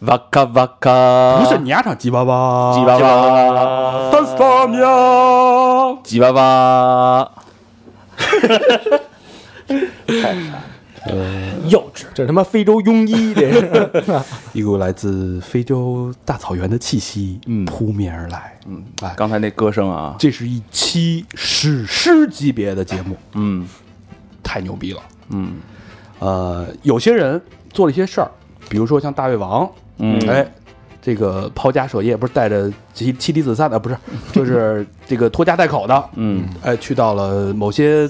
哇咔哇咔，不是你丫唱鸡巴巴，鸡巴巴，干啥呀？鸡巴巴，幼稚，这他妈非洲庸医，这。是一股来自非洲大草原的气息，嗯。扑面而来。嗯，哎，刚才那歌声啊，这是一期史诗级别的节目，嗯。太牛逼了。嗯。呃，有些人做了一些事儿，比如说像大胃王，嗯哎，这个抛家舍业，不是带着妻妻离子散的，不是，就是这个拖家带口的，嗯哎，去到了某些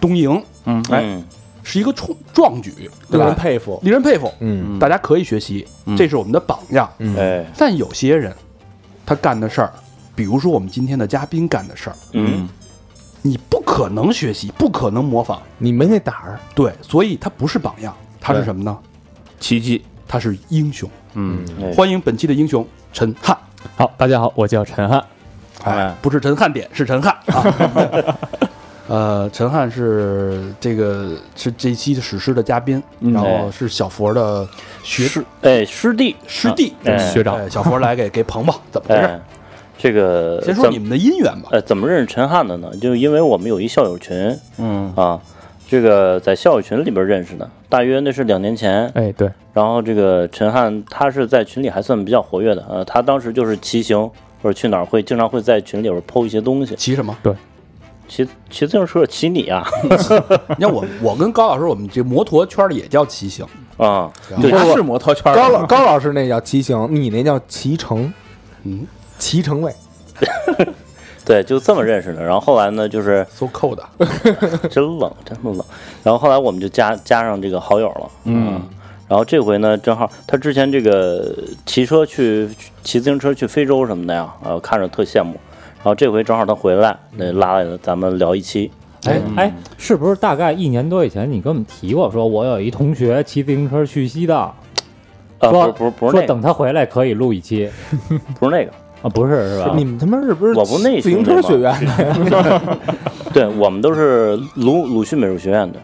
东营，嗯哎，是一个壮壮举，对令人吧？佩服。令人佩服，嗯大家可以学习，这是我们的榜样。嗯，哎但有些人他干的事儿，比如说我们今天的嘉宾干的事儿，嗯你不可能学习，不可能模仿，你没那胆儿。对，所以他不是榜样，他是什么呢？奇迹，他是英雄。嗯哎。欢迎本期的英雄陈汉，好，大家好，我叫陈汉。哎不是陈汉典，是陈汉。啊。呃，陈汉是这个是这一期的史诗的嘉宾，嗯然后是小佛的学师哎。师弟。师弟哎。学长。哎小佛来给给捧捧，怎么回事？哎，这个先说你们的姻缘吧。呃怎么认识陈汉的呢？就因为我们有一校友群。嗯。啊，这个在校友群里边认识的，大约那是两年前。哎，对，然后这个陈汉他是在群里还算比较活跃的，呃，他当时就是骑行或者去哪儿会经常会在群里边剖一些东西，骑什么？对骑骑自行车骑你啊 你看我，我跟高老师，我们这摩托圈里也叫骑行。啊，对，他是摩托圈儿高老高老师那叫骑行，你那叫骑乘，嗯骑乘位。对，就这么认识的。然后后来呢，就是，so cold。真冷，真的冷。然后后来我们就加加上这个好友了，嗯然后这回呢，正好他之前这个骑车去骑自行车去非洲什么的呀，呃，看着特羡慕。然后这回正好他回来，那拉来了，咱们聊一期。哎哎，是不是大概一年多以前你跟我们提过，说我有一同学骑自行车去西藏，呃，不说是不是不是说那个，等他回来可以录一期 不是那个，啊？不是是吧？你们他妈是不是我不那自行车学院的？对我们都是鲁鲁迅美术学院的，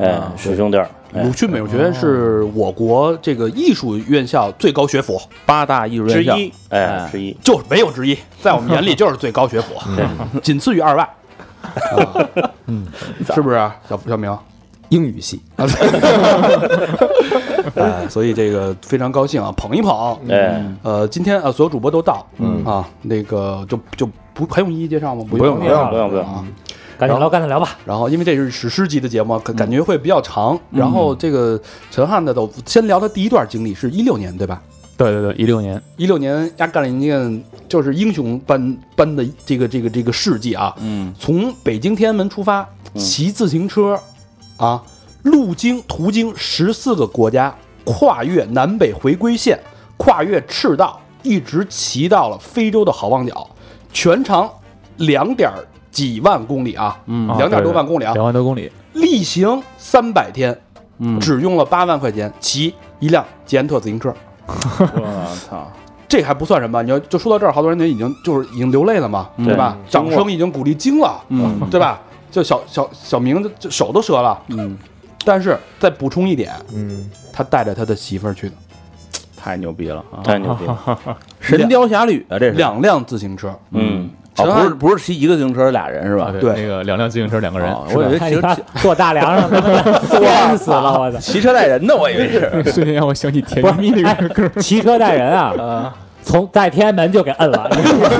哎，师兄弟儿。哎鲁迅美术学院是我国这个艺术院校最高学府，八大艺术院校之，一，哎，之一。就是没有之一，在我们眼里就是最高学府，仅次于二外。啊嗯，是不是啊小小明？英语系，哎，所以这个非常高兴啊，捧一捧。哎，呃，今天啊，所有主播都到，嗯啊，那个就就不还用一一介绍吗？不不用不用不用不用，啊。赶紧聊，赶紧聊吧。然后，因为这是史诗级的节目，感感觉会比较长。然后，这个陈汉的都先聊他第一段经历，是一六年对吧？对对对，一六年，一六年压干了一件就是英雄般般的这个这个这个事迹啊！嗯从北京天安门出发，骑自行车啊，路经途经十四个国家，跨越南北回归线，跨越赤道，一直骑到了非洲的好望角，全长两点几万公里啊，嗯。两点多万公里啊，两万多公里，例行三百天，嗯，只用了八万块钱骑一辆捷安特自行车。我操，这还不算什么，你要就说到这儿，好多人就已经就是已经流泪了嘛，对吧？嗯掌声已经鼓励惊了，嗯。对吧？就小小小明的就手都折了，嗯，但是再补充一点，嗯，他带着他的媳妇儿去的，太牛逼了啊！太牛逼了。神雕侠侣啊，这是。两辆自行车，嗯，不是不是骑一个自行车俩人是吧？对。那个两辆自行车两个人哦，我以为看其实你看坐大梁上 颠死了，我操！骑车带人的，我以为是。瞬间让我想起甜蜜蜜那个歌，骑车带人啊，从在天安门就给摁了，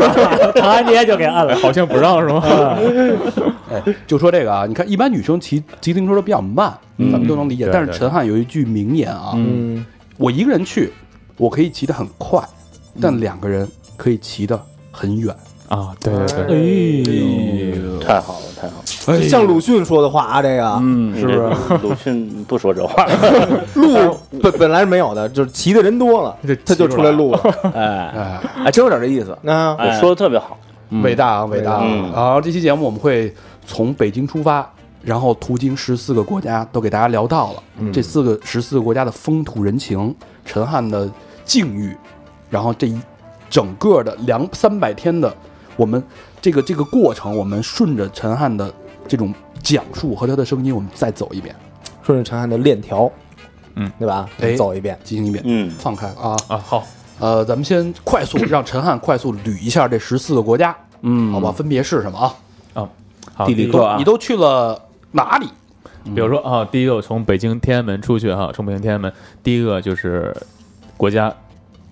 长安街就给摁了。好像不让是吗？哎，就说这个啊，你看一般女生骑骑自行车都比较慢，咱们都能理解。但是陈汉有一句名言啊，嗯，我一个人去，我可以骑得很快，但两个人可以骑得很远。啊，对对对，哎呦，太好了，太好了。像鲁迅说的话啊，这个。嗯，是不是？鲁迅不说这话，路本本来是没有的，就是骑的人多了，他就出来录了。哎。哎，哎，真有点这意思。那哎说的特别好。伟大啊，伟大。啊！嗯。然后这期节目我们会从北京出发，然后途经十四个国家，都给大家聊到了、这四个十四个国家的风土人情、陈汉的境遇，然后这一整个的两三百天的我们这个这个过程，我们顺着陈汉的这种讲述和他的声音，我们再走一遍，顺着陈汉的链条，嗯，对吧？哎走一遍。进行一遍，嗯，放开啊！啊，好，呃，咱们先快速让陈汉快速捋一下这十四个国家，嗯好吧？？分别是什么啊？好，地理课啊你都去了哪里？比如说啊，第一个我从北京天安门出去哈，从北京天安门，第一个就是国家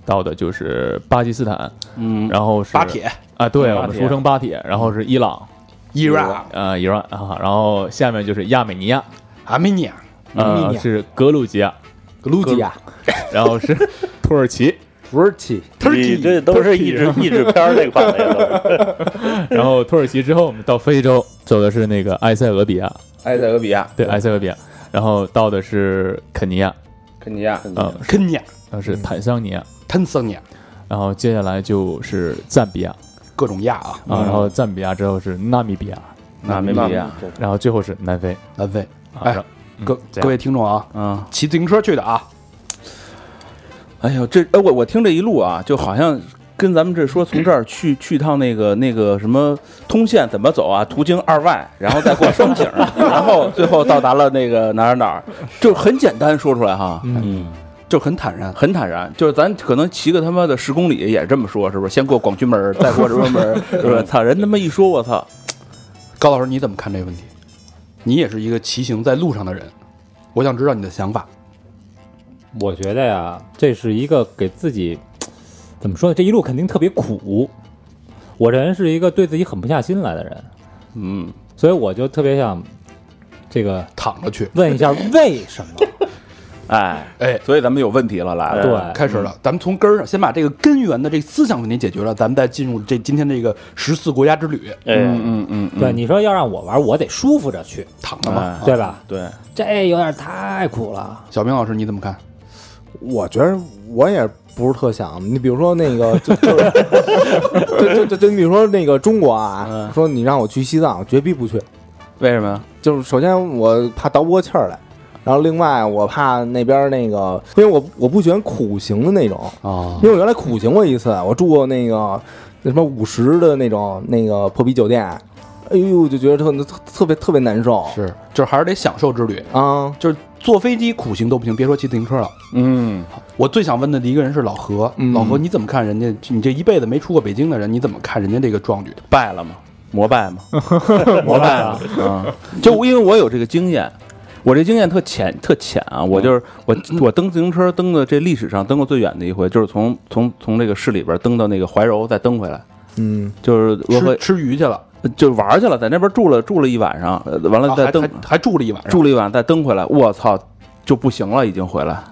到的就是巴基斯坦，嗯，然后是巴铁、啊，对我们俗称巴铁，然后是伊朗，伊朗、呃，伊朗啊，然后下面就是亚美尼亚，阿美尼亚、亚美尼呃，是格鲁吉亚，格鲁吉亚、然后是 土耳其，土耳其、土耳其这都是译制译制片儿那款的呀，都是 然后土耳其之后我们到非洲，走的是那个埃塞俄比亚，埃塞俄比亚，对，埃塞俄比亚，然后到的是肯尼亚，肯尼亚，嗯，肯尼亚、然后是坦桑尼亚，坦桑尼亚，然后接下来就是赞比亚各种亚啊，啊，然后赞比亚之后是纳米比亚，纳米比亚，然后最后是南非。南非。啊，哎嗯各各位听众啊，嗯，骑自行车去的啊，哎呦，这哎我我听这一路啊，就好像跟咱们这说从这儿去 去趟那个那个什么通县怎么走啊，途经二外，然后再过双井，然后最后到达了那个哪儿哪儿，就很简单说出来哈，嗯，就很坦然。很坦然，就是咱可能骑个他妈的十公里也这么说，是不是？先过广渠门，再过什么门，是不是？操，人他妈一说，我操，高老师，你怎么看这个问题？你也是一个骑行在路上的人，我想知道你的想法。我觉得呀，这是一个给自己怎么说呢？这一路肯定特别苦。我这人是一个对自己狠不下心来的人，嗯，所以我就特别想这个躺着去，问一下为什么？哎哎所以咱们有问题了，来了，对，开始了。咱们从根儿上先把这个根源的这个思想问题解决了，咱们再进入这今天这个十四国家之旅，哎，嗯嗯嗯，对，你说要让我玩，我得舒服着去，躺着嘛。哎对吧？对，这有点太苦了。小明老师你怎么看？我觉得我也不是特想。你比如说那个，就就就就就就你比如说那个中国啊，说你让我去西藏，我绝逼不去。为什么呀？就是首先我怕倒不过气儿来，然后另外我怕那边那个，因为我我不喜欢苦行的那种，啊因为我原来苦行过一次，我住过那个那什么五十的那种那个破逼酒店，哎呦，就觉得特特特别特别难受是，就是还是得享受之旅，啊。就是坐飞机苦行都不行，别说骑自行车了。嗯，我最想问的第一个人是老何，嗯老何你怎么看人家？你这一辈子没出过北京的人，你怎么看人家这个壮举？败了吗？膜拜吗？膜拜啊！啊，就因为我有这个经验，我这经验特浅特浅啊，我就是我我蹬自行车蹬的这历史上蹬过最远的一回，就是从从从这个市里边蹬到那个怀柔，再蹬回来，嗯，就是吃吃鱼去了，就玩去了，在那边住了住了一晚上，呃完了再蹬还住了一晚上，住了一晚再蹬回来，我操，就不行了，已经回来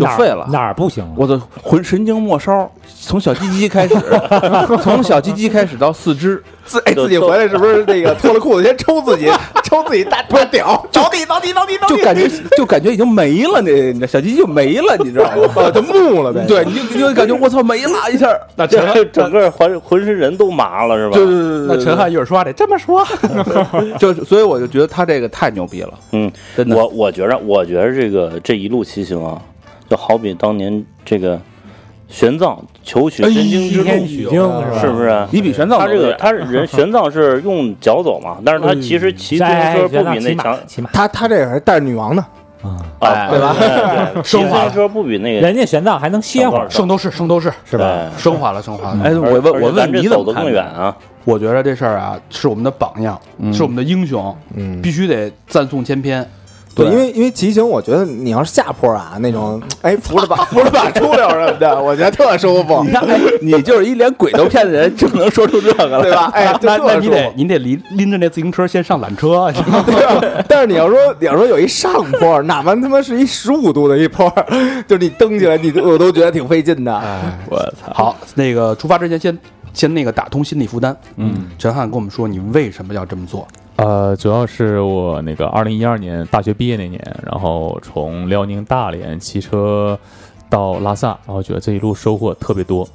就哪儿废了。哪儿不行啊？我的浑神经末梢，从小鸡鸡开始，从小鸡鸡开始到四肢，自哎自己回来是不是那个脱了裤子先抽自己，抽自己大大屌，着地着地着地着地，就感觉就感觉已经没了，那那小鸡鸡就没了，你知道吗？啊就木了呗。对，你就你就感觉我操没了一下，那陈这整个浑浑身人都麻了是吧？对对对对，那陈汉一会儿说话得这么说，就所以我就觉得他这个太牛逼了，嗯，真的。我我觉着，我觉着这个这一路骑行啊，就好比当年这个玄奘求取真经之路，是不是？你比玄奘他这个他是人玄奘是用脚走嘛，但是他其实骑自行哎车不比那骑马强骑马，他他这个还带着女王呢，啊，对吧骑自行车不比那个人家玄奘还能歇会儿，圣斗士，圣斗士是吧？升华了，升华了。哎，我问我问你这走得怎么看的更远啊？我觉得这事儿啊，是我们的榜样，是我们的英雄，嗯，必须得赞颂千篇。对，因为因为骑行，我觉得你要是下坡啊那种，哎，扶着把 扶着把出溜什么的，我觉得特舒服，你看，哎，你就是一连鬼都骗的人，就能说出这个了，对吧？哎，就那那你。得你得拎拎着那自行车先上缆车，对 吧但是你要说你要说有一上坡，哪怕他妈是一十五度的一坡，就是你蹬起来，你我都觉得挺费劲的。哎，我操！好，那个出发之前先先那个打通心理负担。嗯，陈汉跟我们说，你为什么要这么做？呃，主要是我那个二零一二年大学毕业那年，然后从辽宁大连骑车到拉萨，然后觉得这一路收获特别多，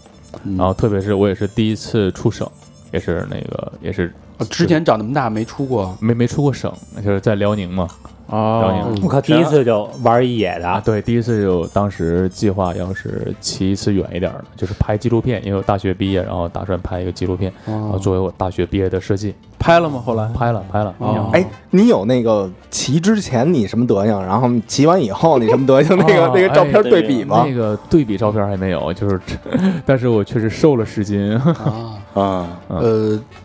嗯。然后特别是我也是第一次出省，也是那个也是啊之前长那么大没出过，没没出过省，就是在辽宁嘛，哦，我靠，第一次就玩一野啊，的，对，第一次就当时计划要是骑一次远一点的，就是拍纪录片，因为我大学毕业，然后打算拍一个纪录片，然后作为我大学毕业的设计，拍了吗？后来？拍了拍了，哦。哎，你有那个骑之前你什么德行，然后骑完以后你什么德行？那个哦。那个照片对比吗？那？个对比照片还没有，就是，但是我确实瘦了十斤。啊，啊，呃，就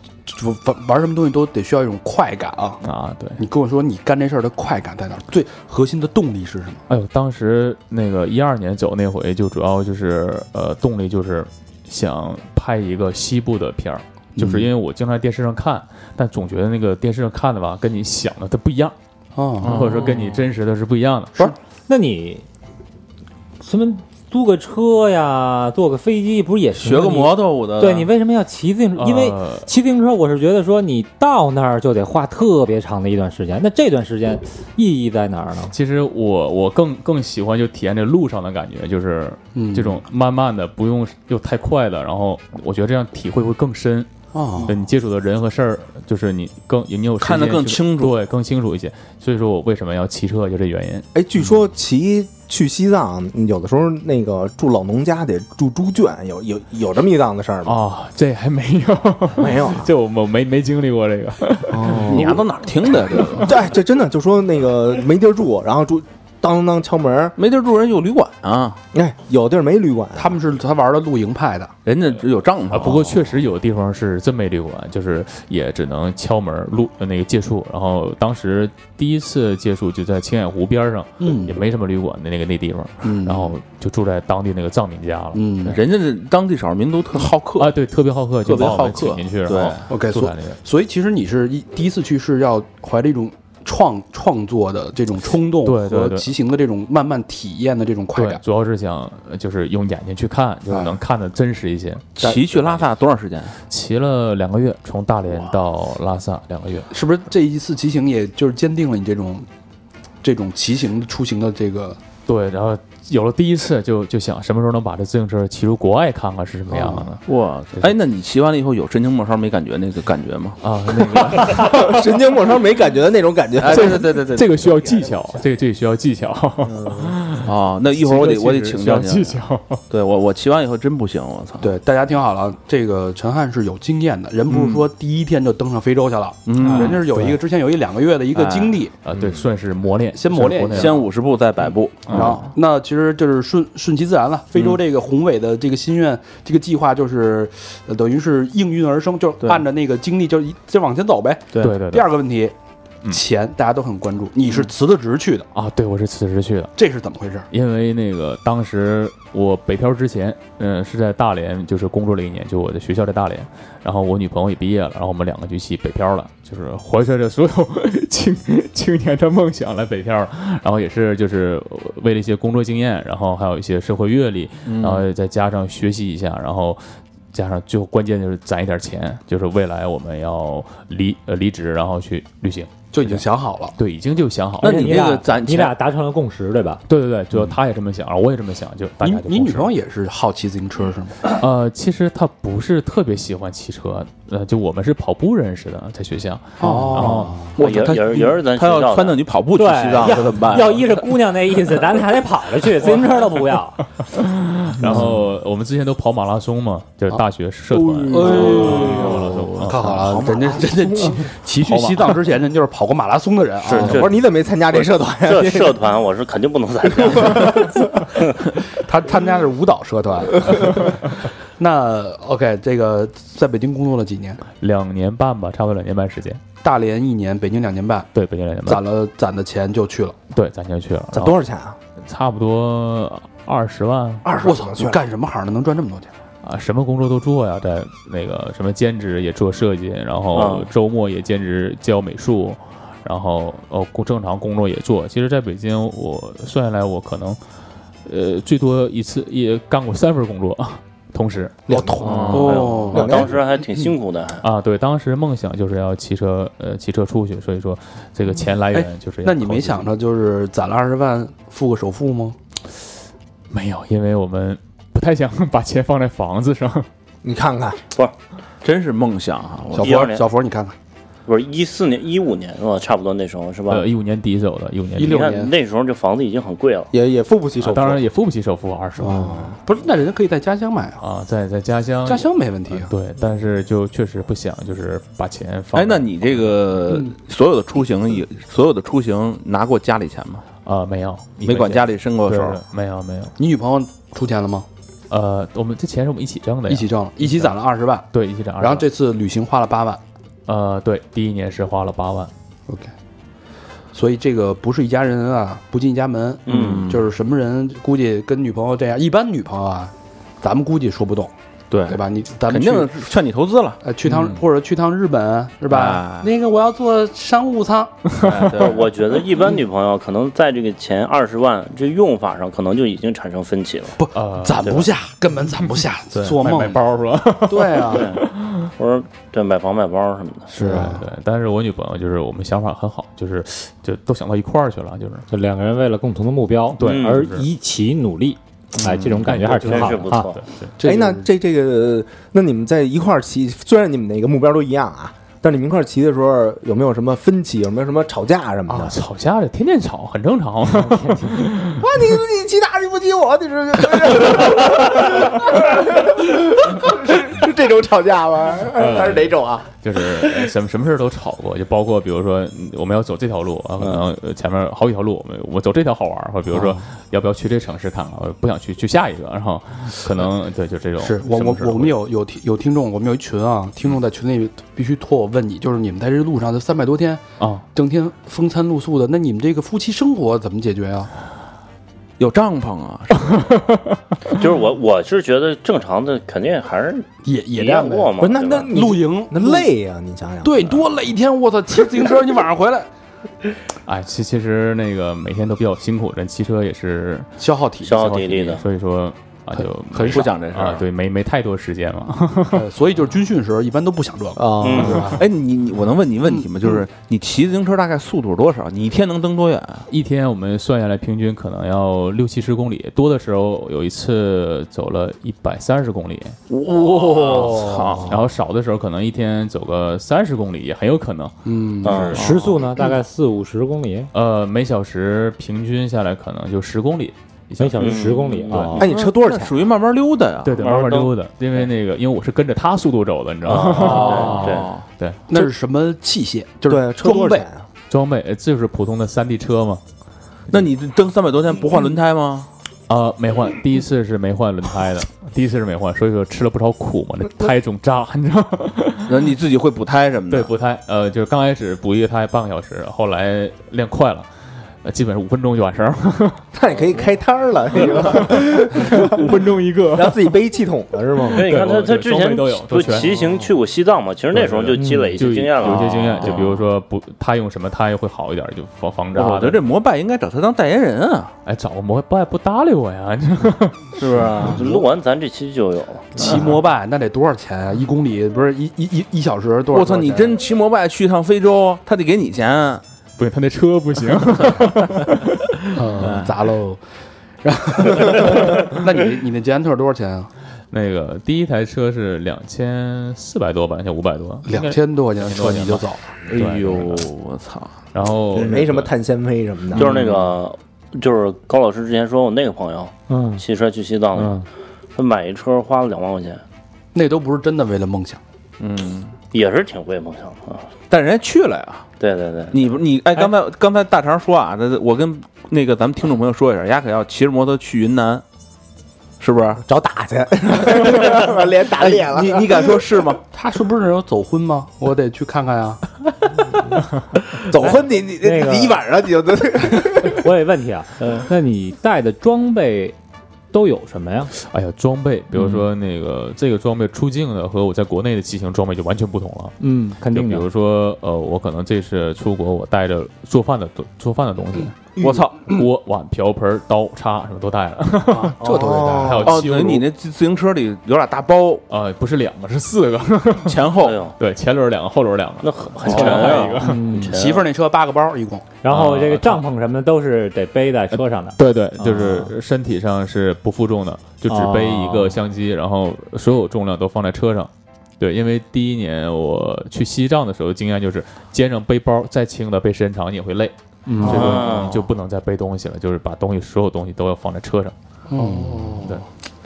玩玩什么东西都得需要一种快感啊。啊，对，你跟我说你干这事儿的快感在哪？最核心的动力是什么？哎呦，当时那个一二年走那回，就主要就是呃，动力就是想拍一个西部的片儿，就是因为我经常在电视上看，但总觉得那个电视上看的吧，跟你想的它不一样，哦，或者说跟你真实的是不一样的。不是那你什么租个车呀，坐个飞机，不是也学个摩托舞的，对你为什么要骑自行车？因为呃骑自行车，我是觉得说你到那儿就得花特别长的一段时间，那这段时间意义在哪儿呢？其实我我更更喜欢就体验这路上的感觉，就是嗯这种慢慢的，不用又太快的，然后我觉得这样体会会更深。哦对你接触的人和事儿，就是你更你有看得更清楚对，更清楚一些。所以说我为什么要骑车，就这原因。哎，据说骑去西藏有的时候那个住老农家得住猪圈，有有有这么一档子事儿吗？啊，这还没有，没有啊。这我我没没经历过这个。你丫都哪儿听的？这个对，这真的就说那个没地儿住，然后住当当当敲门，没地儿住，人有旅馆啊，哎，有地儿没旅馆，他们是他玩的露营派的，人家只有帐篷。啊，不过确实有地方是真没旅馆，就是也只能敲门录呃那个借宿。然后当时第一次借宿就在青海湖边上，嗯。也没什么旅馆的那个那地方，嗯。然后就住在当地那个藏民家了。嗯。人家这当地少数民族特好客。啊，对，特别好客，就把我们特别好客请进去，然对。后，OK，所住在那个。所以其实你是一第一次去是要怀着一种创创作的这种冲动和对对对骑行的这种慢慢体验的这种快对，感。主要是想呃就是用眼睛去看，就是能看得真实一些。骑去拉萨多长时间？骑了两个月，从大连到拉萨两个月。是不是这一次骑行也就是坚定了你这种这种骑行出行的这个对，然后有了第一次就，就想什么时候能把这自行车骑出国外看看是什么样的呢？哇，哎，那你骑完了以后有神经末梢没感觉那个感觉吗？啊，那个 神经末梢没感觉的那种感觉。哎，对对对对对，这个需要技巧，这个这个需要技巧。啊，那一会儿我得我得请教请。技巧。对我我骑完以后真不行，我操。对大家听好了，这个陈汉是有经验的，人不是说第一天就登上非洲去了，嗯人家是有一个之前有一两个月的一个经历，啊，对，算是磨练，先磨练先五十步再百步，然后那其实就是顺顺其自然了。非洲这个宏伟的这个心愿，这个计划就是，呃等于是应运而生，就按照那个经历就一就往前走呗。对对对对第二个问题，嗯钱大家都很关注，你是辞的职去的，啊，对我是辞职去的，这是怎么回事？因为那个当时我北漂之前，嗯、是在大连就是工作了一年，就我的学校在大连，然后我女朋友也毕业了，然后我们两个就一起北漂了，就是怀揣着所有 青青年的梦想来北漂了，然后也是就是为了一些工作经验，然后还有一些社会阅历，然后再加上学习一下，然后。加上最后关键就是攒一点钱，就是未来我们要离呃离职，然后去旅行。就已经想好了。对，已经就想好了。那你那个咱你俩达成了共识，对吧？对对对，就他也这么想，我也这么想，就大你家就共识你女朋友也是好骑自行车是吗？呃，其实她不是特别喜欢骑车，呃，就我们是跑步认识的，在学校。哦，我操，他也也是也是咱他要学校的撺掇你跑步去对，西藏，要这怎么办？要依着姑娘那意思，咱俩还得跑着去，自行车都不要。然后我们之前都跑马拉松嘛，就是大学社团。哎跑马拉松啊看好了，人家人家骑骑去西藏之前，人就是跑过马拉松的人啊。是我说你怎么没参加这社团呀？这社团我是肯定不能参加。他参加的是舞蹈社团。那 OK，这个在北京工作了几年？两年半吧，差不多两年半时间。大连一年，北京两年半，对，北京两年半。攒了攒的钱就去了。对，攒钱去了。攒多少钱啊？差不多二十万二十我操，你干什么行的能赚这么多钱？啊，什么工作都做呀，在那个什么兼职也做设计，然后嗯周末也兼职教美术，然后哦工正常工作也做。其实，在北京我算下来，我可能呃最多一次也干过三份工作，同 同时两同哦我当时还挺辛苦的，还啊，对，当时梦想就是要骑车，呃，骑车出去，所以说这个钱来源就是要那你没想着就是攒了二十万付个首付吗？没有，因为我们不太想把钱放在房子上。你看看，不真是梦想啊！小佛，小佛，你看看，不是一四年、一五年是吧？差不多那时候是吧？呃，一五年底走的，一五年底16年那时候这房子已经很贵了，也也付不起首付，啊当然也付不起首付二十万啊，不是，那人家可以在家乡买啊，啊，在在家乡家乡没问题啊。呃对，但是就确实不想就是把钱放哎，那你这个嗯所有的出行也所有的出行拿过家里钱吗？啊没有没管家里伸过手？没有没有，你女朋友出钱了吗？呃，我们这钱是我们一起挣的呀，一起挣了，一起攒了二十万，对一起挣20万，然后这次旅行花了八万。呃对第一年是花了八万，OK，所以这个不是一家人啊，不进一家门。嗯。就是什么人估计跟女朋友这样，一般女朋友啊，咱们估计说不动，对。对吧？你咱肯们肯定劝你投资了，呃去趟嗯。或者去趟日本是吧？哎？那个我要坐商务舱，哎对。我觉得一般女朋友可能在这个前二十万这用法上，可能就已经产生分歧了。不呃攒不下，根本攒不下，对做梦。买买包是吧？对啊，对，或者对买房买包什么的。是啊，对，但是我女朋友就是我们想法很好，就是就都想到一块儿去了，就是就两个人为了共同的目标，对嗯而一起努力，哎，这种感觉还是挺好的啊。哎，那这这个，那你们在一块儿骑，虽然你们那个目标都一样啊，但是你们一块儿骑的时候有没有什么分歧？有没有什么吵架什么的？啊，吵架这天天吵，很正常。啊，你你骑他，你不骑我，你是是是这种吵架吗？他是哪种啊？就是呃什么什么事儿都吵过，就包括比如说嗯我们要走这条路啊，可能呃前面好几条路，我们我走这条好玩儿，或者比如说要不要去这城市看看，我不想去去下一个，然后可能对就这种是我我我们有有听有听众，我们有一群啊，听众在群里必须托我问你，就是你们在这路上这三百多天，啊整天风餐露宿的，那你们这个夫妻生活怎么解决啊？有帐篷啊，就是我我是觉得正常的肯定还是也也体这样的验过嘛。不是，那那露营那累呀，你想想。对，多累一天！我操，骑自行车你晚上回来 哎，其其实那个每天都比较辛苦，人骑车也是消耗体力，消耗体力的所以说啊就很不讲这事儿啊，对，没没太多时间嘛。呃所以就是军训时候一般都不想这个，啊，嗯是吧？哎，你你我能问你问题吗？就是你骑自行车大概速度是多少？你一天能蹬多远啊？一天我们算下来平均可能要六七十公里，多的时候有一次走了一百三十公里，哇然后少的时候可能一天走个三十公里也很有可能。嗯，嗯，时速呢，大概四五十公里，呃，每小时平均下来可能就十公里，每小时嗯十公里啊。哎，你车多少钱？属于慢慢溜达呀。对对，慢慢溜达，因为那个因为我是跟着他速度走的，你知道吗？哦对对，那是什么器械？就是装备？装备就是普通的山地车嘛。那你蹬三百多天不换轮胎吗？啊、没换，第一次是没换轮胎的，第一次是没换，所以说吃了不少苦嘛，那胎总扎，你知道吗？然后你自己会补胎什么的。对，补胎，呃，就是刚开始补一个胎半个小时，后来练快了，呃，基本上五分钟就完事儿，那也可以开摊儿了，这个，五分钟一个。然后自己背气筒了是吗？所以你看他他之前都有不骑行去过西藏嘛，其实那时候就积累一些经验了。有一些经验，啊就比如说不，他用什么胎会好一点，就防防扎。我觉得这摩拜应该找他当代言人啊，哎，找个摩拜不搭理我呀？是不是？就录完咱这期就有了。骑摩拜那得多少钱啊？一公里不是一一一一小时多少？我操，你真骑摩拜去趟非洲，他得给你钱。不行，他那车不行。嗯 砸喽。然后，那你你那捷安特多少钱啊？那个第一台车是两千四百多吧，两千五百多，两。千多块钱的车你就走了，哎呦，我操！然后没什么碳纤维什么的。就是那个，就是高老师之前说我那个朋友嗯骑车去西藏他买一车花了两万块钱，那都不是真的为了梦想。嗯，也是挺为梦想的啊。但人家去了呀。对对对，你不你哎，刚才刚才大肠说啊，这我跟那个咱们听众朋友说一下，丫可要骑着摩托去云南，是不是？找打去，把脸打脸了。你你敢说是吗？他是不是有走婚吗？我得去看看呀。走婚你你那个你一晚上你就我有问题啊，那你带的装备都有什么呀？哎呀，装备，比如说那个、这个装备出境的和我在国内的骑行装备就完全不同了。嗯，肯就比定的。如说，呃，我可能这次出国，我带着做饭的做饭的东西，我操！锅碗瓢盆刀叉什么都带了，这都得带。还有哦，汽油炉等于你那自自行车里有俩大包，啊不是两个是四个，前后。哎呦，对，前轮两个，后轮两个，那很很前沉还有一个。嗯，媳妇儿那车八个包一共，然后这个啊帐篷什么的都是得背在车上的。对对，就是身体上是不负重的，就只背一个哦。相机，然后所有重量都放在车上。对，因为第一年我去西藏的时候，经验就是肩上背包再轻的背时间长你也会累，嗯。这个就不能再背东西了，就是把东西所有东西都要放在车上。哦，对。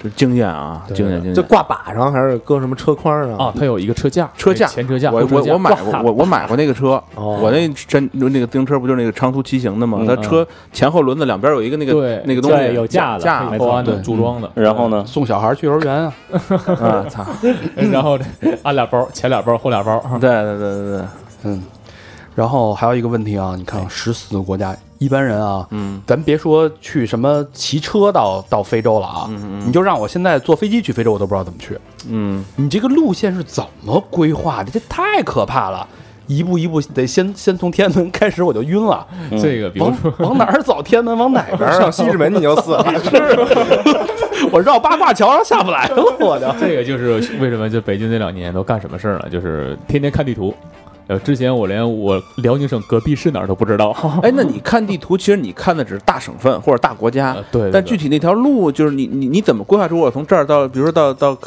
这经验啊，对。经验经验。就挂把上还是搁什么车筐上？啊，它有一个车架，车架。前车架，我我我买过，我我买过那个车，哦。我那真那个自行车不就是那个长途骑行的吗？嗯。它车前后轮子两边有一个那个对。那个东西有架子架没错安的对组装的，然后呢？送小孩去幼儿园啊，啊，操！然后安俩包，前俩包，后俩包。对对对对对，嗯。然后还有一个问题啊，你看十四个国家，一般人啊，嗯咱别说去什么骑车到到非洲了啊，嗯你就让我现在坐飞机去非洲，我都不知道怎么去。嗯，你这个路线是怎么规划的？这太可怕了，一步一步得先先从天安门开始，我就晕了。嗯这个比如说，往哪儿走？天安门往哪边？上西直门你就死了。我绕八卦桥上下不来了，我就。这个就是为什么就北京这两年都干什么事儿了，就是天天看地图。呃，之前我连我辽宁省隔壁是哪儿都不知道。哎，那你看地图，其实你看的只是大省份或者大国家呃，对对对但具体那条路，就是你你你怎么规划出我从这儿到，比如说到到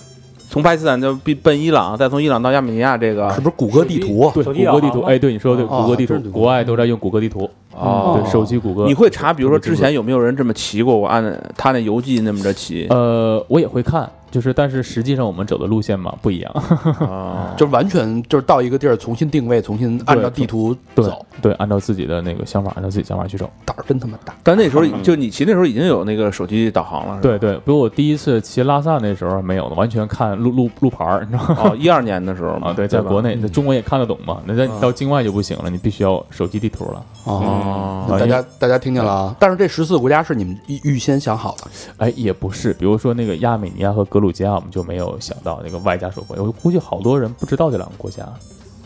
从巴基斯坦就奔奔伊朗，再从伊朗到亚美尼亚，这个是不是谷歌地图？对，谷歌地图，哎，对你说的对，哦谷歌地图，国外都在用谷歌地图。哦对，手机谷歌。你会查，比如说之前有没有人这么骑过？我按他那游记那么着骑呃，我也会看，就是但是实际上我们走的路线嘛不一样。啊，就是完全就是到一个地儿重新定位，重新按照地图对走，对，按照自己的那个想法，按照自己想法去走。胆儿真他妈大。但那时候就你骑那时候已经有那个手机导航了，对对，比如我第一次骑拉萨那时候没有的，完全看路路路牌儿，你知道吗？哦，一二年的时候嘛 啊，对，在国内，在中国也看得懂嘛。那在到境外就不行了，你必须要手机地图了。哦，嗯大家大家听见了啊？但是这十四个国家是你们预预先想好的，哎，也不是，比如说那个亚美尼亚和格鲁吉亚，我们就没有想到那个外加手绘。我估计好多人不知道这两个国家，啊，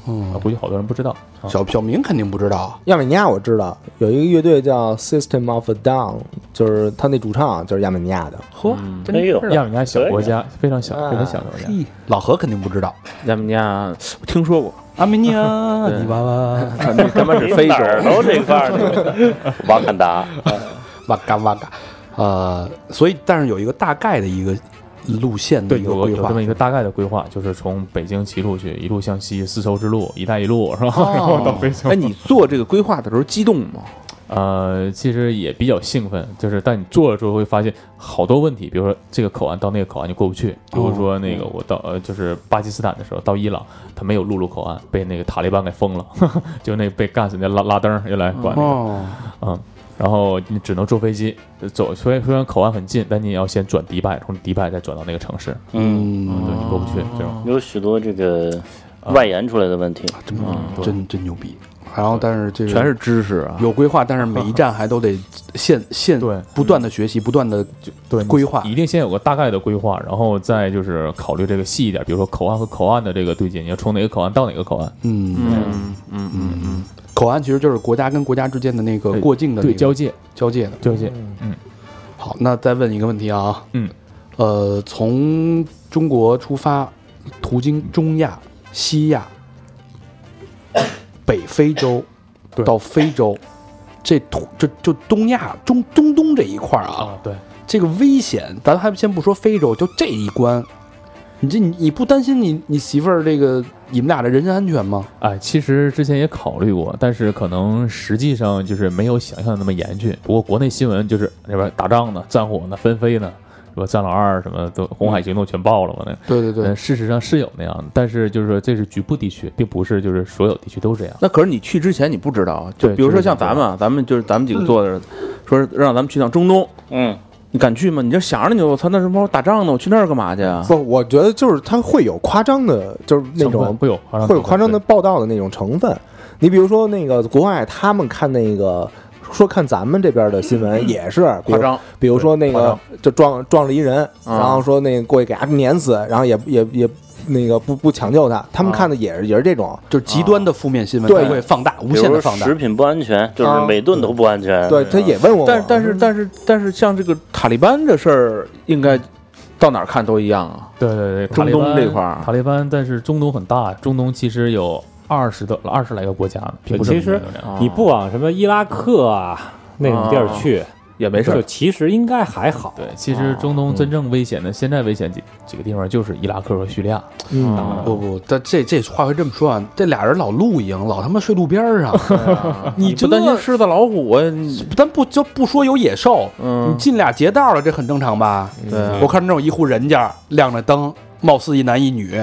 嗯，估计好多人不知道。啊小小明肯定不知道，亚美尼亚我知道有一个乐队叫 System of a Down，就是他那主唱就是亚美尼亚的。呵，真有，亚美尼亚小国家，非常小，非常小的国家。嘿，老何肯定不知道。亚美尼亚我听说过，阿米尼亚，对。你娃娃，那他妈是非洲都这块儿，瓦坎达，瓦嘎瓦嘎，呃，所以但是有一个大概的一个路线的，一个规划。这么一个大概的规划，就是从北京骑路去，一路向西，丝绸之路、一带一路，是吧？哦。然后到非洲。哎，你做这个规划的时候激动吗？呃，其实也比较兴奋，就是但你做了之后会发现好多问题，比如说这个口岸到那个口岸就过不去，比如说那个我到呃就是巴基斯坦的时候到伊朗，他没有陆路口岸，被那个塔利班给封了，就那被干死那拉拉登儿又来管那个，哦，嗯，然后你只能坐飞机走，虽然虽然口岸很近，但你也要先转迪拜，从迪拜再转到那个城市，嗯，嗯，对你过不去这种，有许多这个外延出来的问题。真对。真真牛逼。然后但是这个全是知识啊！有规划，但是每一站还都得现 现对不断的学习，不断的对规划一定先有个大概的规划，然后再就是考虑这个细一点，比如说口岸和口岸的这个对接，你要从哪个口岸到哪个口岸，嗯嗯嗯嗯嗯，口岸其实就是国家跟国家之间的那个过境的对交界交界的。交界，嗯好，那再问一个问题啊，嗯，呃，从中国出发，途经中亚、西亚、北非洲对到非洲，这土这就东亚中中东这一块儿啊，啊，对，这个危险，咱还先不说非洲，就这一关，你这你你不担心你你媳妇儿这个你们俩的人身安全吗？哎，其实之前也考虑过，但是可能实际上就是没有想象的那么严峻。不过国内新闻就是那边打仗呢，战火呢，纷飞呢，是吧？战狼二什么都红海行动全爆了嘛？那对对对嗯，，事实上是有那样的，但是就是说这是局部地区，并不是就是所有地区都这样。那可是你去之前你不知道啊，就比如说像咱们啊，咱们就是咱们几个做的，说让咱们去趟中东，嗯，你敢去吗？你就想着你，我操，那什么打仗呢？我去那儿干嘛去啊？不，我觉得就是它会有夸张的，就是那种会有，会有夸张的，报道的那种成分。你比如说那个国外，他们看那个说看咱们这边的新闻也是比如夸张，比如说那个就撞撞了一人，啊然后说那个过去给他碾死，然后也也也那个不不抢救他，他们看的也是也是这种，就是极端的负面新闻，对。它会放大，无限的放大。食品不安全，就是啊每顿都不安全。对，他也问我，但是但是但是但是像这个塔利班这事儿，应该到哪儿看都一样啊。对对对，中东这块儿。塔利班，但是中东很大，中东其实有二十多二十来个国家呢，并不是其实你不往什么伊拉克啊那种地儿去，也没事就其实应该还好。对，其实中东真正危险的，现在危险几几个地方就是伊拉克和叙利亚。嗯，不不，但这这话会这么说啊，这俩人老露营，老他妈睡路边儿上，你你这不担心狮子老虎啊？咱不就不说有野兽，你嗯，进俩劫道了，这很正常吧？对我看那种一户人家亮着灯，貌似一男一女，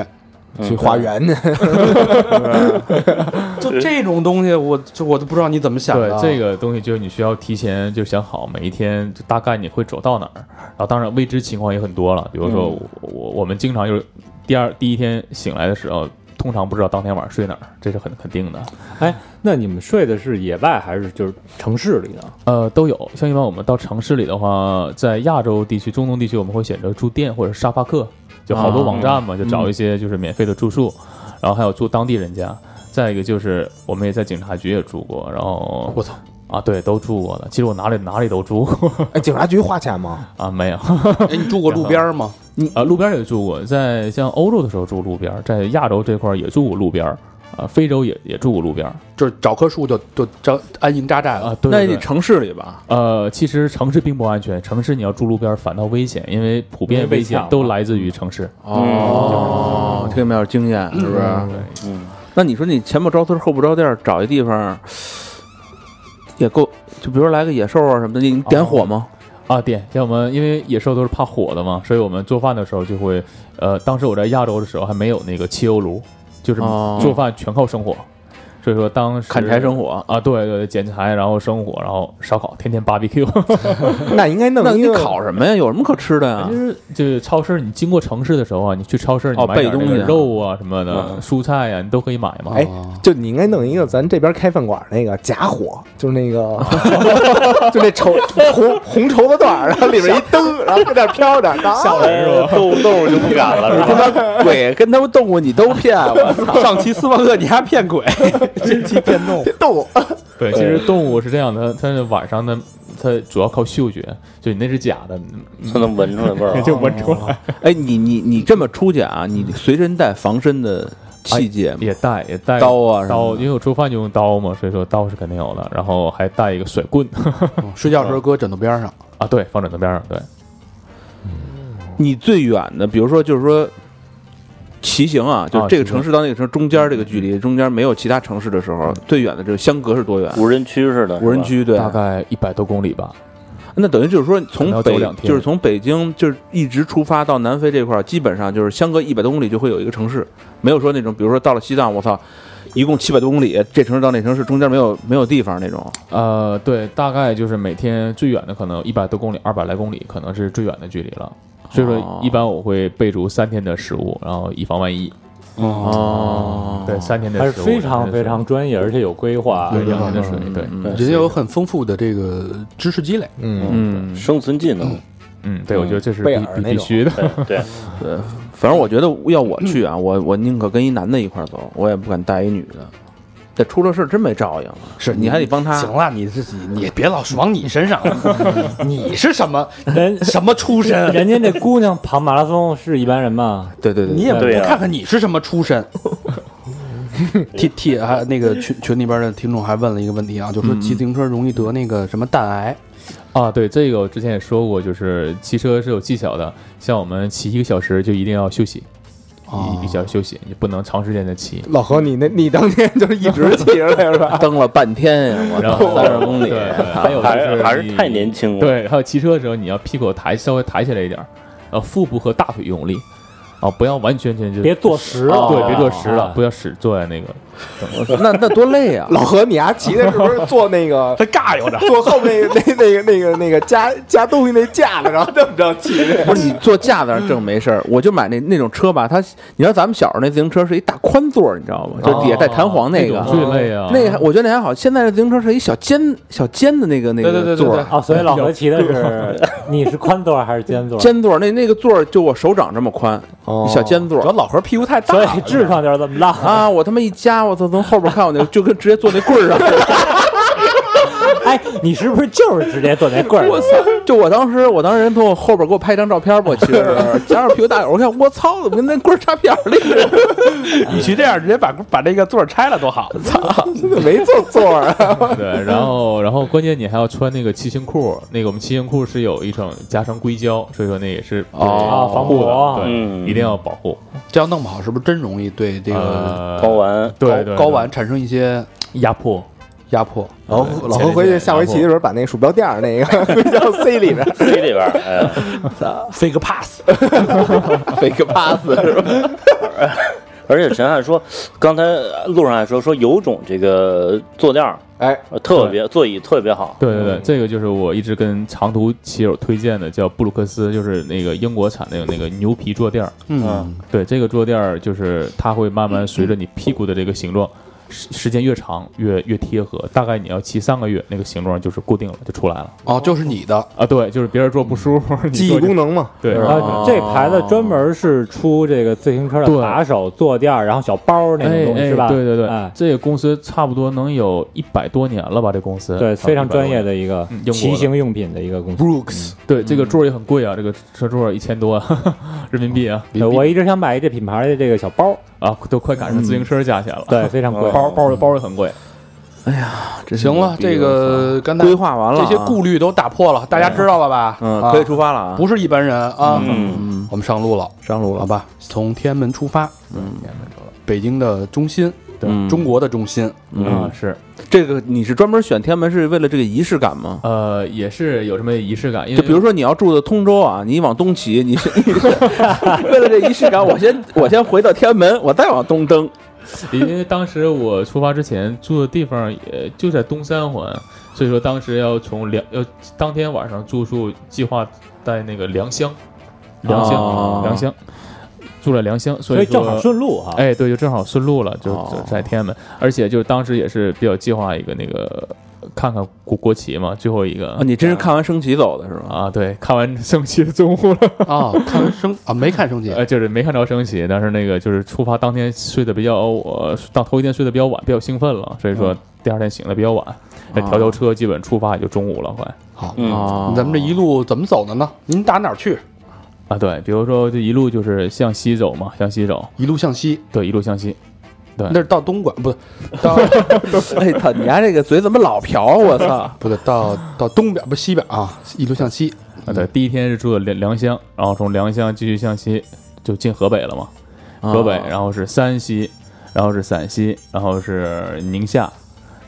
去花园去，就这种东西，我就我都不知道你怎么想的。对这个东西，就是你需要提前就想好，每一天就大概你会走到哪儿。然后当然未知情况也很多了，比如说我我我们经常就是第二第一天醒来的时候，通常不知道当天晚上睡哪儿，这是很肯定的。哎，那你们睡的是野外还是就是城市里呢？呃，都有。像一般我们到城市里的话，在亚洲地区、中东地区，我们会选择住店或者沙发客，就好多网站嘛，就找一些就是免费的住宿，然后还有住当地人家。再一个就是我们也在警察局也住过，然后我操，啊，对，都住过了。其实我哪里哪里都住过哎，警察局花钱吗？啊，没有。哎，你住过路边儿吗？啊，路边也住过，在像欧洲的时候住路边，在亚洲这块也住过路边儿，啊，非洲也也住过路边儿就是找棵树就就扎安营扎寨了。啊。对对对那也得城市里吧？呃，其实城市并不安全，城市你要住路边儿反倒危险，因为普遍危险都来自于城市。哦，听没有经验是不是？对，嗯，那你说你前不着村后不着店，找一地方也够，就比如说来个野兽啊什么的，你你点火吗？啊，点像我们因为野兽都是怕火的嘛，所以我们做饭的时候就会，呃，当时我在亚洲的时候还没有那个汽油炉，就是哦。做饭全靠生火，所以说当时砍柴生火，啊，对对，捡柴然后生火，然后烧烤，天天 barbecue。那应该弄那你一个烤什么呀？有什么可吃的呀就？是就是超市，你经过城市的时候啊，你去超市你哦买点那个备东西啊肉啊什么的、嗯蔬菜呀、你都可以买嘛。哎，就你应该弄一个咱这边开饭馆那个假火，就是那个，就那绸红红绸子段儿，然后里面一灯，然后在那飘着，吓人是吧？动物动物就不敢了，是吧？他妈鬼跟他们动物你都骗我！上期斯旺克你还骗鬼，真气变动，动物。对，其实动物是这样的，它它晚上呢，它主要靠嗅觉，就你那是假的，它能闻出来味儿啊。就闻出来。哎，你你你这么出去啊？你随身带防身的器械吗？也带也带刀啊刀，因为我做饭就用刀嘛，所以说刀是肯定有的，然后还带一个甩棍 睡觉时候搁枕头边上。啊，对，放枕头边上，对。你最远的，比如说就是说骑行啊，就是这个城市到那个城市中间这个距离，中间没有其他城市的时候，最远的这个相隔是多远？无人区似的，无人区对，大概一百多公里吧。那等于就是说从北就是从北京就是一直出发到南非这块儿，基本上就是相隔一百多公里就会有一个城市，没有说那种比如说到了西藏，我操，一共七百多公里，这城市到那城市中间没有没有地方那种。呃，对，大概就是每天最远的可能一百多公里，二百来公里，可能是最远的距离了。所以哦说，一般我会备足三天的食物，然后以防万一。哦对，三天的食物，还是非常非常专业，而且有规划。对两天的水，对，嗯人家有很丰富的这个知识积累。嗯，嗯，生存技能，嗯，对，我觉得这是必必须的。对对，对，反正我觉得要我去啊，我我宁可跟一男的一块儿走，我也不敢带一女的。这出了事儿真没照应，是你还得帮他。行了，你自己你别老往你身上了，你是什么人什么出身？人家那姑娘跑马拉松是一般人吗？对对对，你也不看看你是什么出身。T T 还那个群群里边的听众还问了一个问题啊，就说骑自行车容易得那个什么蛋癌。啊，对，这个我之前也说过，就是骑车是有技巧的，像我们骑一个小时就一定要休息，哦一一小时休息，你不能长时间的骑。老何，你那你当天就是一直骑着来是吧？蹬了半天呀，我然后操，三十公里还有就还是还是太年轻了。对，还有骑车的时候，你要屁股抬稍微抬起来一点儿，呃，腹部和大腿用力，啊，不要完全全就别坐实啊了，对，别坐实了，啊不要使坐在那个，那那多累啊！老何，你还骑的是不是坐那个 他尬悠着，坐后面那那那个那个那个加加东西那架子，然后这么着骑的？不是你坐架子上正没事儿，我就买那那种车吧，它你知道咱们小时候那自行车是一大宽座儿，你知道吗？就底下带弹簧那个，种最累啊，那我觉得那还好。现在的自行车是一小尖小尖的那个那对对对对对个座儿，哦，所以老何骑的是你是宽座还是尖座？尖座儿那那个座儿就我手掌这么宽，哦一小尖座主要老何屁股太大所了，以痔疮就是这么大。啊！我他妈一夹，我操，从后边看我那就跟直接坐那棍儿上。哎，你是不是就是直接坐那棍儿？我操！就我当时，我当时人从我后边给我拍一张照片吧，我其实 加上屁股大眼，我看我操，怎么跟那棍儿插片儿里似的？与其这样，直接把把这个座儿拆了多好。操没坐座儿啊，对，然后然后关键你还要穿那个骑行裤，那个我们骑行裤是有一层加上硅胶，所以说那也是哦啊防护磨的，对，嗯一定要保护。这样弄不好，是不是真容易对这个呃，睾丸对对睾丸产生一些压迫，压迫？然后老何回去下回骑的时候把那鼠标垫儿那个 硅胶塞里边儿，C 里边儿，哎，fake pass，飞个 pass 是吧？而且陈汉说，刚才路上还说说有种这个坐垫儿哎，呃特别座椅特别好，对对对，这个就是我一直跟长途骑友推荐的，叫布鲁克斯，就是那个英国产的那个牛皮坐垫儿。嗯，对，这个坐垫儿就是它会慢慢随着你屁股的这个形状，时时间越长越越贴合，大概你要骑三个月，那个形状就是固定了，就出来了。哦，就是你的，啊。对，就是别人坐不舒服，你记忆坐就功能嘛，对。啊，这牌子专门是出这个自行车的对把手、坐垫儿，然后小包那种哎哎，东西是吧？对对对，哎，这个公司差不多能有一百多年了吧？这公司对，非常专业的。一个嗯英国的。骑行用品的一个公司。Brooks，对，这个座儿也很贵啊，这个车座儿一千多 人民币啊，对我一直想买一这品牌的这个小包，啊，都快赶上自行车价钱了。对，非常贵。包包包也很贵。哎呀，这行了，这个刚才规划完了啊，这些顾虑都打破了，大家知道了吧？嗯，啊可以出发了啊！不是一般人啊。嗯，我们上路了，上路了，好吧？从天安门出发，嗯北京的中心，嗯。中国的中心，啊，是，这个你是专门选天安门是为了这个仪式感吗？呃，也是有什么仪式感，因为就比如说你要住的通州啊，你往东骑，你是你是为了这仪式感，我先我先回到天安门，我再往东登。因为当时我出发之前住的地方也就在东三环，所以说当时要从良要当天晚上住宿计划在那个良乡，良乡、哦。良乡住了良乡，所以正好顺路哈。哎，对，就正好顺路了，就在天安门，而且就当时也是比较计划一个那个看看国国旗嘛，最后一个。啊，你真是看完升旗走的是吗？啊，对，看完升旗的中午了。啊，看完升啊，没看升旗。呃，就是没看着升旗，但是那个就是出发当天睡得比较，我当头一天睡得比较晚，比较兴奋了，所以说第二天醒得比较晚，那调调车基本出发也就中午了，快。好，嗯。啊，咱们这一路怎么走的呢？您打哪儿去？啊，对，比如说这一路就是向西走嘛，向西走，一路向西，对，一路向西，对那是到东莞，不是到 哎操，你家这个嘴怎么老瓢啊？我操！不对，到到东边不西边啊，一路向西。啊，对，第一天是住的良良乡，然后从良乡继续向西就进河北了嘛，河北，然后是山西，然后是陕西，然后是宁夏，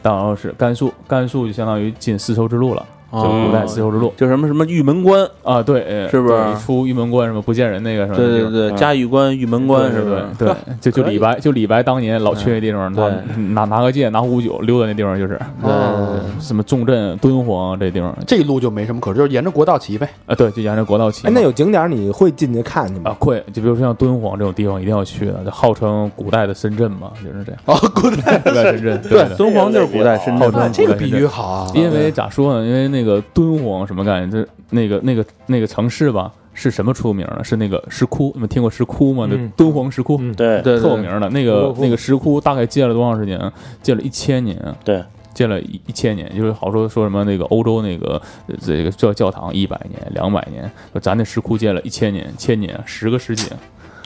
然后是甘肃，甘肃就相当于进丝绸之路了，就古代丝绸之路。就什么什么玉门关，啊，对，呃是不是出玉门关什么不见人那个什么？对对对，嘉峪关、玉门关是不是？对，就就李白，就李白当年老去那地方，拿拿拿个剑，拿壶酒溜达那地方，就是哦什么重镇、敦煌这地方这一路就没什么可，就是沿着国道骑呗。啊，对，就沿着国道骑。哎，那有景点你会进去看去吗？啊，会，就比如说像敦煌这种地方一定要去的，就号称古代的深圳嘛，就是这样。哦，古代的深圳，对对，敦煌就是古代深圳这个比喻好啊。因为咋说呢？因为那个敦煌什么概念？这那个那个那个城市吧，是什么出名的？是那个石窟。你们听过石窟吗？那嗯敦煌石窟，嗯对对特有名的。那个那个石窟大概建了多长时间？建了一千年。对，建了一一千年，就是好说说什么那个欧洲那个呃这个教教堂一百年、两百年，咱那石窟建了一千年、千年、十个世纪，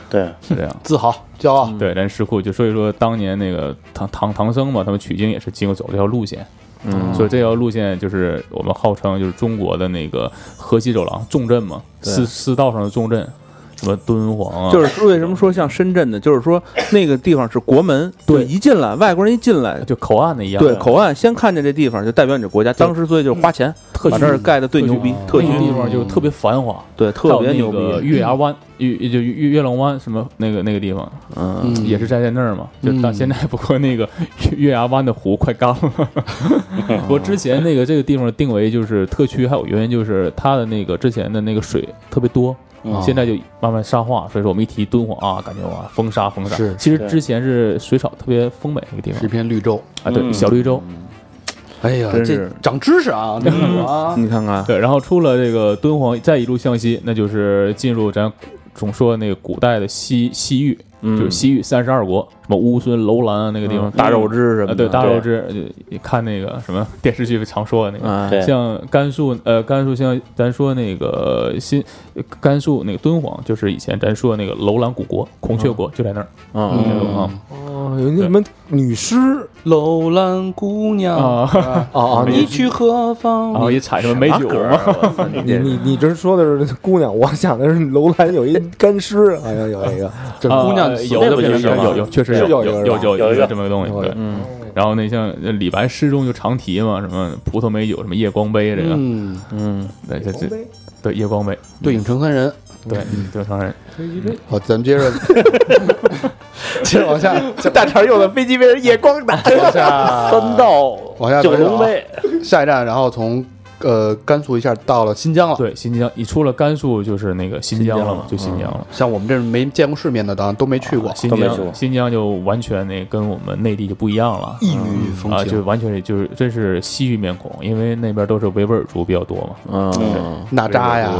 对，是这样。自豪骄傲。对，咱石窟就所以说当年那个唐唐唐僧嘛，他们取经也是经过走这条路线。嗯。所以这条路线就是我们号称就是中国的那个河西走廊重镇嘛，四四道上的重镇，什么敦煌啊，就是为什么说像深圳呢？就是说那个地方是国门，对一进来外国人一进来，就口岸的一样，对口岸先看见这地方就代表你这国家。当时所以就是花钱把这儿盖的最牛逼，特区个地方就特别繁华，对特别有牛那个逼。月牙湾，月就月月亮湾什么那个那个地方，嗯，嗯也是在在那儿嘛，就到嗯现在不过那个月月牙湾的湖快干了。我之前那个这个地方定为就是特区，还有原因就是它的那个之前的那个水特别多。嗯现在就慢慢沙化，所以说我们一提敦煌啊，感觉哇风沙风沙。是其实之前是水草特别丰美那个地方是一片绿洲。啊，对，嗯小绿洲。哎呀，这真是长知识啊，这个啊。你看看，对，然后出了这个敦煌，再一路向西，那就是进入咱总说那个古代的西西域，嗯。就是西域三十二国，什么乌孙、楼兰啊那个地方，大肉汁什么对大肉汁，你看那个什么电视剧常说的那个。像甘肃，呃，甘肃像咱说那个新，甘肃那个敦煌，就是以前咱说的那个楼兰古国、孔雀国，就在那儿。啊哦，有那什么女尸楼兰姑娘，啊，哦哦，你你去何方？然后一踩什么美酒嘛，你你你这说的是姑娘，我想的是楼兰有一干尸，好像有一个，这姑娘有的有有有确实是有有有有有一个这么个东西，对。嗯然后那像李白诗中就常提嘛，什么葡萄美酒，什么夜光杯，这个，嗯，嗯，对，这这对夜光杯，对影成三人。对，正常人，好，咱们接着。接着往下，大肠用的飞机杯是夜光的，往下。三道往下九走啊。龙杯，下一站，然后从呃甘肃一下到了新疆了。对，新疆，一出了甘肃就是那个新疆了嘛，就新疆了。像我们这种没见过世面的，当然都没去过啊。新疆，新疆就完全那跟我们内地就不一样了。异域风情啊，就，完全就是真是西域面孔，因为那边都是维吾尔族比较多嘛。嗯，娜扎呀，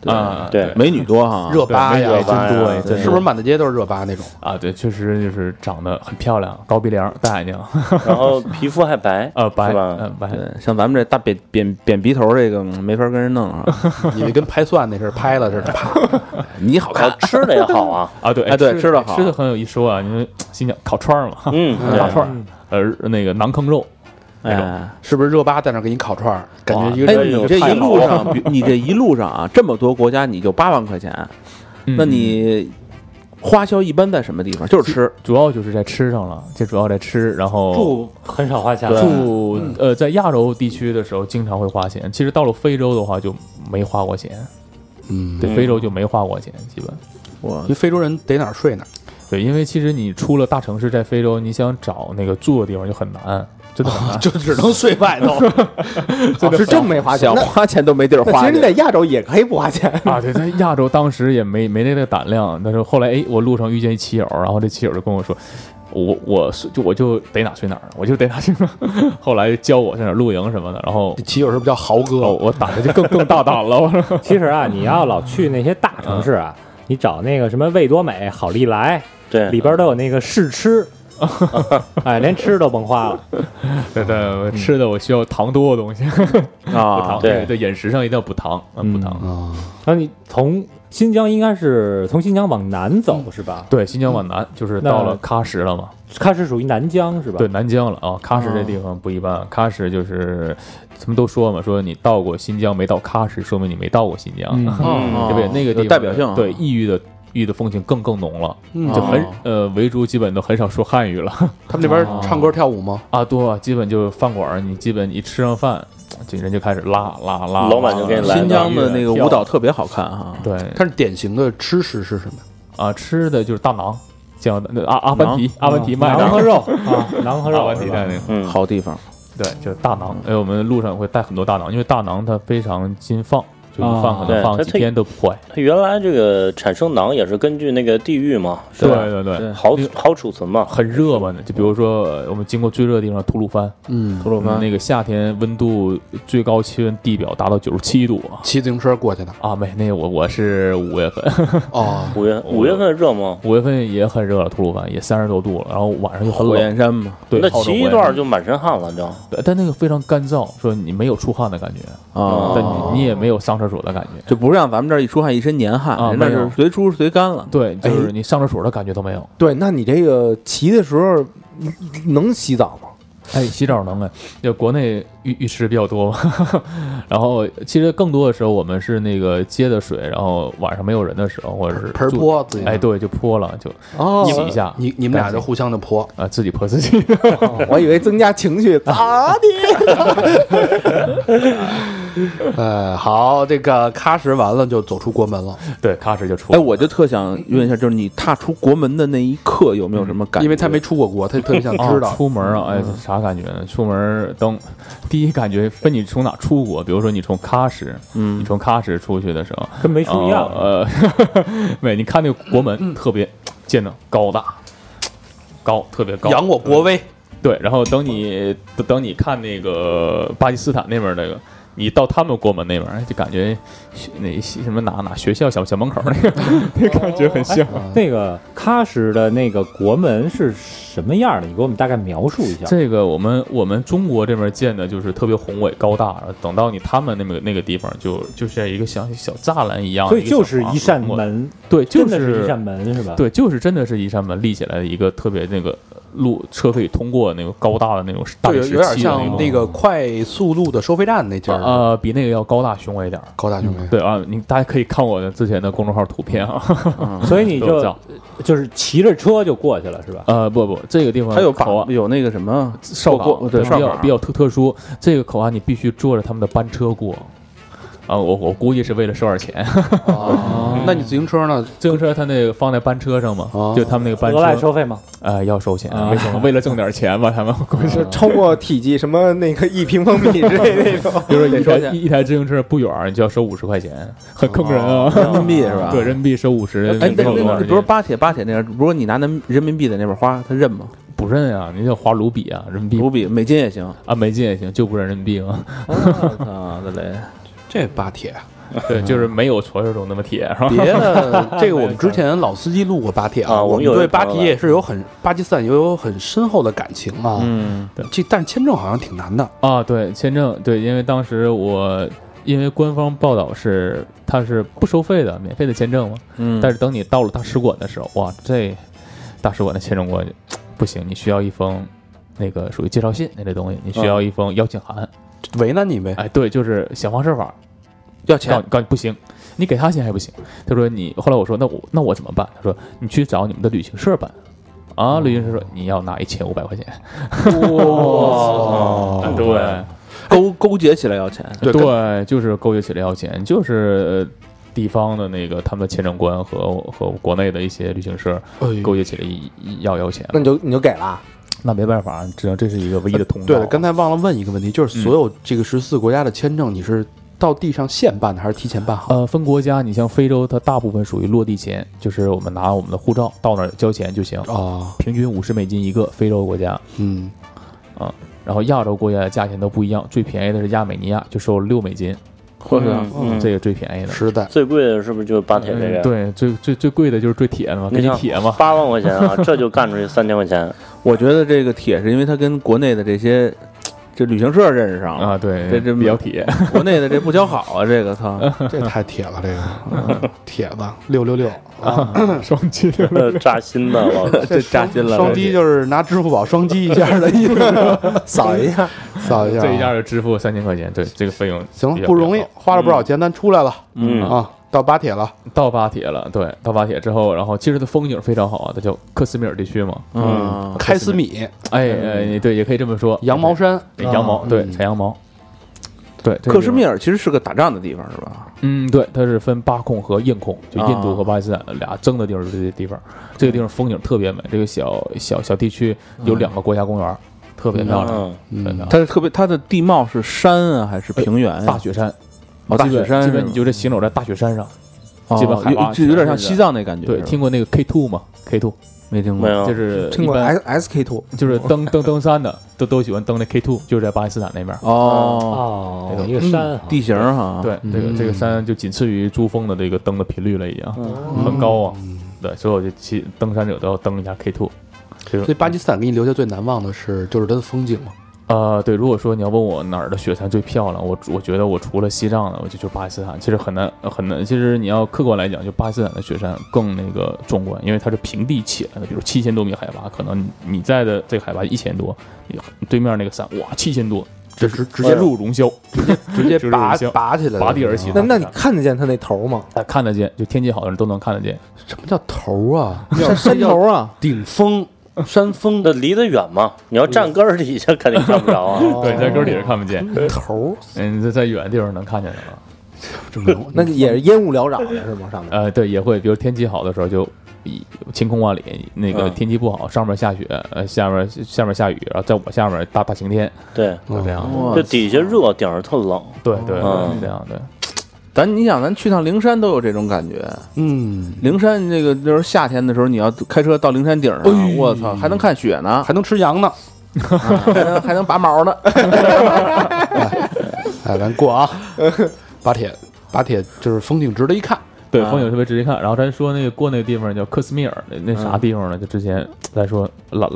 对啊，对美女多哈，热巴呀真多哎，对真是不是满大街都是热巴那种？啊？对，确实就是长得很漂亮，高鼻梁，大眼睛，然后皮肤还白，呃，白，嗯，白，对，像咱们这大扁扁扁鼻头这个嗯没法跟人弄啊，以为跟拍蒜那是拍了似的，啪，你好看，吃的也好啊，啊，对，哎对吃的好。吃的很有一说啊，因为新疆烤串嘛，嗯，烤串，呃，那个馕坑肉，哎。是不是热巴在那给你烤串儿？感觉一哎，个哎你这一路上，你这一路上啊，这么多国家，你就八万块钱，嗯那你花销一般在什么地方？就是吃，主要就是在吃上了，这主要在吃，然后住很少花钱，住呃，在亚洲地区的时候经常会花钱，其实到了非洲的话就没花过钱，嗯，对，嗯非洲就没花过钱，基本。哇。因为非洲人得哪儿睡哪儿，对，因为其实你出了大城市，在非洲，你想找那个住的地方就很难，真的。就只能睡外头。哦是这么没花钱花钱都没地儿花其实你在亚洲也可以不花钱，啊，对，在亚洲当时也没没那个胆量，但是后来哎，我路上遇见一骑友，然后这骑友就跟我说，我我睡就我就得哪睡哪儿，我就得哪睡哪儿。后来教我在哪儿露营什么的，然后骑友是不是叫豪哦，哥？我胆子就更更大胆了。我说其实啊，你要老去那些大城市啊，你找那个什么味多美、好利来，对，里边都有那个试吃，哎，连吃都甭花了。对对，我吃的我需要糖多的东西，补 啊糖，，对对，饮食上一定要补糖，啊，补糖。啊，那你从新疆应该是从新疆往南走是吧？对，新疆往南就是到了喀什了嘛。喀什属于南疆是吧？对，南疆了啊。喀什这地方不一般，喀什就是他们都说嘛，说你到过新疆没到喀什，说明你没到过新疆，嗯嗯 对不对？那个地方代表性啊对异域的异域的风情更更浓了，嗯就很哦呃维族基本都很少说汉语了他们那边唱歌跳舞吗？啊，多啊，基本就饭馆儿，你基本一吃上饭，这人就开始拉拉拉，老板就给你来新疆的那个舞蹈特别好看哈。对它是典型的吃食是什么？啊，吃的就是大馕，叫那阿阿凡提，阿凡提卖的馕和肉 啊，馕和阿肉是吧凡提带那个。嗯，好地方，对，就是大馕。哎，我们路上会带很多大馕，因为大馕它非常禁放，就一放可能放几天都不坏。它原来这个产生囊也是根据那个地域嘛，是对吧？对对，对好好储存嘛，很热嘛，就比如说呃我们经过最热的地方吐鲁番，嗯，吐鲁番那个夏天温度最高气温地表达到九十七度啊！骑自行车过去的。啊，没，那个我我是五月份，哦，五月五月份热吗？五月份也很热了，吐鲁番也三十多度了，然后晚上就很火。焰山嘛，对，那骑一段就满身汗了，就对但那个非常干燥，说你没有出汗的感觉，啊，但你你也没有上厕所的感觉。就不像咱们这儿一出汗一身黏汗，啊那是随出随干了。对，就是你上厕所的感觉都没有。对，那你这个骑的时候能洗澡吗？哎，洗澡能哎，就国内浴浴池比较多嘛，然后其实更多的时候我们是那个接的水，然后晚上没有人的时候，或者是盆，泼自己。哎，，对，就泼了，就哦洗一下，你你们俩就互相的泼。啊，自己泼自己。我以为增加情绪，咋的？呃，好，这个喀什完了就走出国门了，对，喀什就出哎，我就特想问一下，就是你踏出国门的那一刻有没有什么感觉？因为他没出过国，他特别想知啊道。出门啊，哎，啥感觉呢？出门等第一感觉分你从哪出国，比如说你从喀什，嗯你从喀什出去的时候，跟没出一样。呃，没，你看那个国门特别建的高大，高特别高，扬我国威，对，然后等你等等你看那个巴基斯坦那边那个，你到他们国门那边儿，就感觉学那什么哪哪学校小小门口那个 那感觉很像。那个喀什的那个国门是什么样的？你给我们大概描述一下。这个我们我们中国这边建的就是特别宏伟高大，等到你他们那个那个地方就就像一个像小栅栏一样，所以就是一扇门，对，就真的是一扇门是吧？，对，就是真的是一扇门立起来的一个特别那个路车可以通过那个高大的那种大理石就有有点像那个快速路的收费站那劲儿，呃，比那个要高大雄伟一点儿。高大雄伟。对啊，你大家可以看我的之前的公众号图片啊。所以你就就是骑着车就过去了是吧？呃，不不，这个地方它有口岸有那个什么哨过岗，对比较比较特特殊。这个口岸你必须坐着他们的班车过。啊，我我估计是为了收点钱。哦，那你自行车呢？自行车它那个放在班车上嘛，哦就他们那个班车额外，收费吗？呃，要收钱。啊为什么？为了挣点钱吧，他们估计。就超过体积什么那个一平方米之类那种。比如说一台自行车不远，你就要收五十块钱，很坑人啊！人民币是吧？对，人民币收五十，哎，那那不是巴铁巴铁那边，如果你拿那人民币在那边花，他认吗？不认啊？你就花卢比啊，人民币卢比、美金也行。啊，美金也行，就不认人民币嘛。啊，的嘞！这巴铁，对，就是没有传说中那么铁，是吧？别的这个我们 之前老司机录过巴铁啊我我们对巴铁也是有很巴基斯坦也有很深厚的感情啊。嗯，这但是签证好像挺难的。啊，对，签证，对，因为当时我因为官方报道是它是不收费的，免费的签证嘛。嗯但是等你到了大使馆的时候，哇，这大使馆的签证过去不行，你需要一封那个属于介绍信那类东西，你需要一封邀请函。为难你呗，哎，对，就是想方设法告要钱你告你不行，你给他钱还不行。他说你后来我说那我那我怎么办？他说你去找你们的旅行社办。啊，旅行社说你要拿一千五百块钱。哇 对勾勾结起来要钱。对对，就是勾结起来要钱，就是呃地方的那个他们的签证官和和国内的一些旅行社勾结起来要要钱。那你就你就给了，那没办法，只能这是一个唯一的通道。对了，刚才忘了问一个问题，就是所有这个十四国家的签证，你是到地上现办的还是提前办好？呃，分国家，你像非洲，它大部分属于落地签，就是我们拿我们的护照到那儿交钱就行，啊，平均五十美金一个。非洲国家，嗯，啊然后亚洲国家的价钱都不一样，最便宜的是亚美尼亚，就收六美金，或者嗯这个最便宜的。实在最贵的是不是就是巴铁这个？，嗯对，最最最贵的就是最铁的嘛，给你铁嘛。八万块钱啊，这就干出去三千块钱。我觉得这个铁是因为它跟国内的这些这旅行社认识上了，啊，对，这这比较铁。国内的这不交好啊，这个操，这太铁了，这个嗯铁子六六六 啊，双击扎心的，这扎心了。双击就是拿支付宝双击一下的意思，扫一下，扫一下啊。这一下就支付三千块钱，对这个费用行了，不容易，花了不少钱，咱出来了嗯啊，到巴铁了，到巴铁了，对，到巴铁之后，然后其实它风景非常好啊，它叫克什米尔地区嘛，嗯，开斯米、哎哎，对，也可以这么说，羊毛衫，羊毛，对，嗯采羊毛，对，克什米尔其实是个打仗的地方，是吧？嗯，对，它是分巴控和印控，就印度啊和巴基斯坦俩争的地儿是这些地方。这个地方风景特别美，这个小小小地区有两个国家公园，特别漂亮，嗯。它是特别，它的地貌是山啊还是平原？大雪山，哦，大雪山你就这行走在大雪山上。哦基本海拔有就有点像西藏那感觉。对，听过那个 K two 吗？K two 没听过？没有，就是听过 S S K two，就是登登登山的，都都喜欢登那 K two，就是在巴基斯坦那边。哦，哦，一个山哈，地形哈，对，这个这个山就仅次于珠峰的这个登的频率了，已经很高啊。对，所以我就骑登山者都要登一下 K two。所以巴基斯坦给你留下最难忘的是，就是它的风景嘛。呃，对，如果说你要问我哪儿的雪山最漂亮，我我觉得我除了西藏的，我就就巴基斯坦。其实很难很难，其实你要客观来讲，就巴基斯坦的雪山更那个壮观，因为它是平地起来的，比如七千多米海拔，可能你在的这个海拔一千多，你对面那个山哇七千多，这直直接入融霄，直接直接拔拔起来，拔地而起那那你看得见它那头吗？哎看得见，就天气好的人都能看得见。什么叫头啊？山山头啊，顶峰、山峰的离得远嘛，你要站根儿底下肯定看不着啊。对，在根儿底下看不见，头，嗯，在在远的地方能看见的了。这么那也是烟雾缭绕的是吗？上面呃，对，也会，比如天气好的时候就晴空万里，那个嗯天气不好，上面下雪，呃，下面下面下雨，然后在我下面大大晴天，对，就这样。哇就底下热，顶上特冷。对对，这样的。咱你想，咱去趟灵山都有这种感觉。嗯，灵山这个就是夏天的时候，你要开车到灵山顶上，我操，还能看雪呢，还能吃羊呢。还能还能拔毛呢。哎，咱过啊，巴铁，巴铁就是风景值得一看。对，风景特别值得一看。然后咱说那个过那个地方叫克什米尔，那那啥地方呢？就之前咱说拉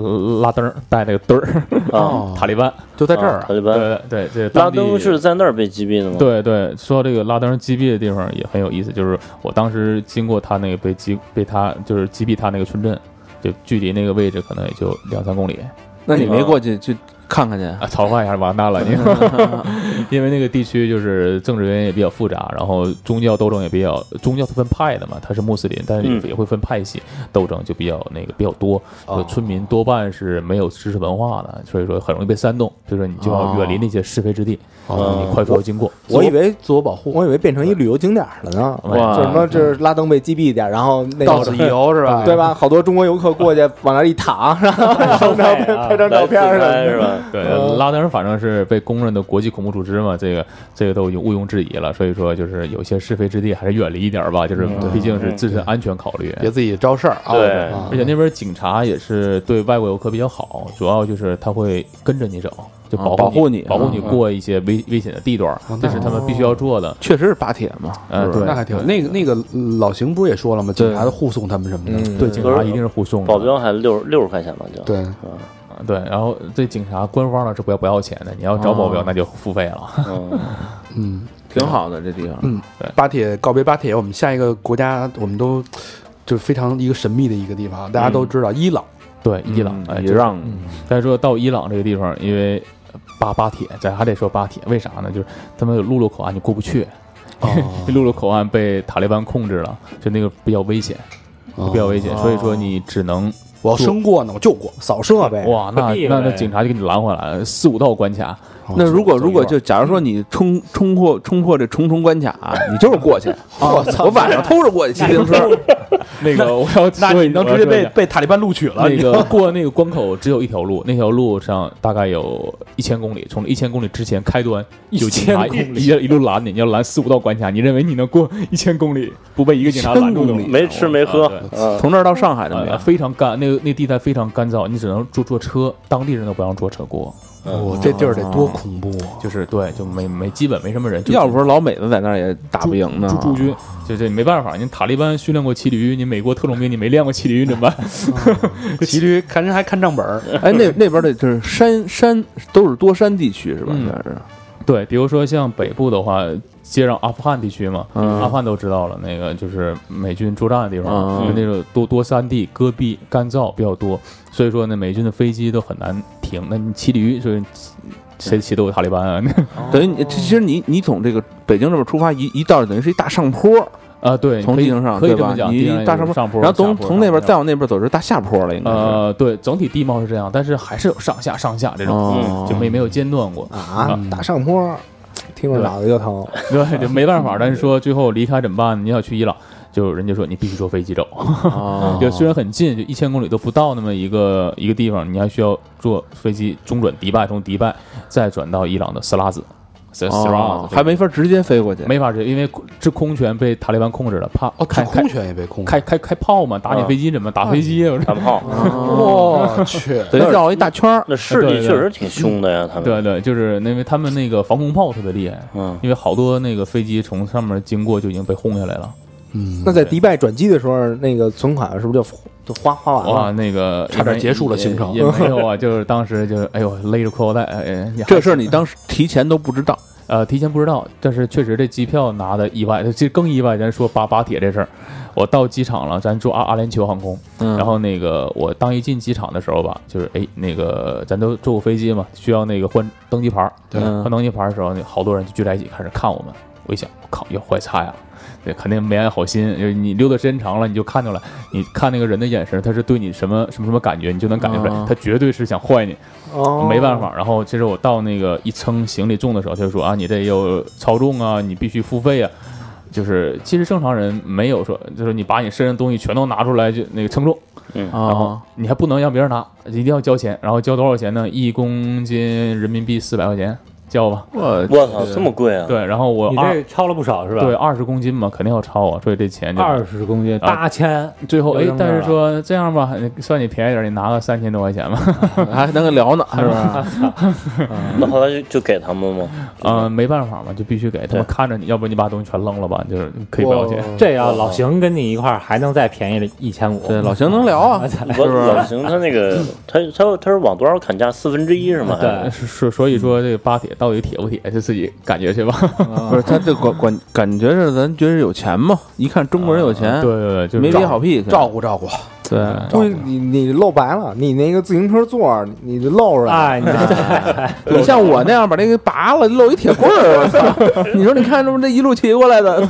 拉登带那个墩儿，啊，塔利班，就在这儿塔利班。对对，对拉登是在那儿被击毙的吗？，对对，说到这个拉登击毙的地方也很有意思，就是我当时经过他那个被击被他就是击毙他那个村镇，就距离那个位置可能也就两三公里。那你没过去去看看去？啊，曹范一下完蛋了，你。因为那个地区就是政治原因也比较复杂，然后宗教斗争也比较，宗教它分派的嘛，它是穆斯林，但是也会分派系，斗争就比较那个比较多，哦。村民多半是没有知识文化的，所以说很容易被煽动，所以说你就要远离那些是非之地，哦你快速地经过。我以为自我保护，我以为变成一旅游景点了呢，哇就什么这是拉登被击毙点，然后那个到此一游是吧？对？吧？好多中国游客过去 往那儿一躺，然后然后拍拍张照片来自什么的。是吧？对，嗯拉登反正是被公认的国际恐怖组织嘛，这个这个都已经毋庸置疑了。所以说，就是有些是非之地还是远离一点儿吧，就是毕竟是自身安全考虑。别自己招事儿啊！对啊而且那边警察也是对外国游客比较好，主要就是他会跟着你走，就保护啊保护你保护你嗯过一些危危险的地段，这是他们必须要做的。确实是巴铁嘛，那还挺那个那个老邢不是也说了吗？警察都护送他们什么的。嗯，对警察一定是护送的保镖还六六十块钱吧，就对，啊对，然后这警察官方呢是不要不要钱的，你要找保镖那就付费了。嗯，嗯，挺好的这地方。嗯对巴铁告别巴铁，我们下一个国家我们都就是非常一个神秘的一个地方，大家都知道伊朗。对，伊朗，哎，伊朗再说到伊朗这个地方，因为巴巴铁，咱还得说巴铁，为啥呢？就是他们有陆路口岸，你过不去。陆路口岸被塔利班控制了，就那个比较危险，比较危险，所以说你只能我要生过呢，我就过。扫射呗。哇，那那那警察就给你拦回来了，四五道关卡。那如果如果就假如说你冲冲破冲破这重重关卡，你就是过去。我 操！我晚上偷着过去骑自行车，那个我要那说你能直接被被塔利班录取了？那个过那个关口只有一条路，那条路上大概有一千公里，从一千公里之前开端有警察一一一路拦你，你要拦四五道关卡，你认为你能过一千公里不被一个警察拦住？没吃没喝从这儿到上海的没有，非常干，那个那地带非常干燥，你只能坐坐车，当地人都不让坐车过，我这地儿得多恐怖啊！就是对，就没没基本没什么人，要不说老美子在那儿也打不赢呢。驻驻军，就这没办法，你塔利班训练过骑驴，你美国特种兵你没练过骑驴怎么办？骑驴看人还看账本儿，哎，那那边的就是山山都是多山地区是吧？应该是。对，比如说像北部的话，接壤阿富汗地区嘛，嗯阿富汗都知道了，那个就是美军驻扎的地方，那个多多山地、戈壁、干燥比较多，所以说呢，美军的飞机都很难停。那你骑驴，所以谁骑都有塔利班啊？等于你其实你你从这个北京这边出发，一一道等于是一大上坡，啊，对，从地形上？可以这么讲，大上坡，上坡，然后从从那边再往那边走是大下坡了，应该是。呃，对，整体地貌是这样，但是还是有上下上下这种，哦就没没有间断过。啊，大上坡，听着脑袋就疼。对，就没办法。但是说最后离开怎么办？你要去伊朗，就人家说你必须坐飞机走。哦 就虽然很近，就一千公里都不到那么一个一个地方，你还需要坐飞机中转迪拜，从迪拜再转到伊朗的斯拉子，色色拉子哦还没法直接飞过去。没法直接，因为这空权被塔利班控制了，怕哦，开空权也被控制。开开开炮嘛，打你飞机怎么打飞机啊？我说大炮，我 去，得绕一大圈儿。那势力确实挺凶的呀，他们。对对，就是因为他们那个防空炮特别厉害，嗯，因为好多那个飞机从上面经过就已经被轰下来了。嗯，那在迪拜转机的时候，那个存款是不是就就花花完哇，了？那个差点结束了行程也也没有啊，就是当时就是哎呦勒着裤腰带，哎，这事儿你当时提前都不知道。呃提前不知道，但是确实这机票拿的意外，这更意外。咱说巴巴铁这事儿，我到机场了，咱坐阿阿联酋航空，嗯然后那个我当一进机场的时候吧，就是哎那个咱都坐过飞机嘛，需要那个换登机牌儿，对嗯换登机牌儿的时候，那好多人就聚在一起开始看我们。我一想，我靠，要坏菜呀！对，肯定没安好心。就是你溜的时间长了，你就看出来，你看那个人的眼神，他是对你什么什么什么感觉，你就能感觉出来啊，他绝对是想坏你。哦没办法。然后其实我到那个一称行李重的时候，他就说啊，你这有超重啊，你必须付费啊。就是其实正常人没有说，就是你把你身上东西全都拿出来就那个称重，然后啊，你还不能让别人拿，一定要交钱。然后交多少钱呢？一公斤人民币四百块钱。交吧。我我操，这么贵啊！对，然后我你这超了不少是吧？对，二十公斤嘛，肯定要超啊，所以这钱就二十公斤啊八千，最后哎但是说这样吧，算你便宜点，你拿个三千多块钱吧。还能聊呢，是吧？那后来就就给他们吗？嗯，没办法嘛，就必须给他们看着你，要不你把东西全扔了吧，就是可以不要钱。这要老邢跟你一块儿还能再便宜了一千五。对，老邢能聊啊，我老邢他那个他他他是往多少砍价？四分之一是吗？对所所以说这个巴铁到底铁不铁，就自己感觉去吧。不是他这管管感觉是咱觉得有钱嘛，一看中国人有钱，对对对，就没憋好屁，照顾照顾，对，不是你你露白了，你那个自行车座儿你就露出来了，哎，你 你像我那样把那个拔了，露一铁棍儿，我操！你说你看这不这一路骑过来的，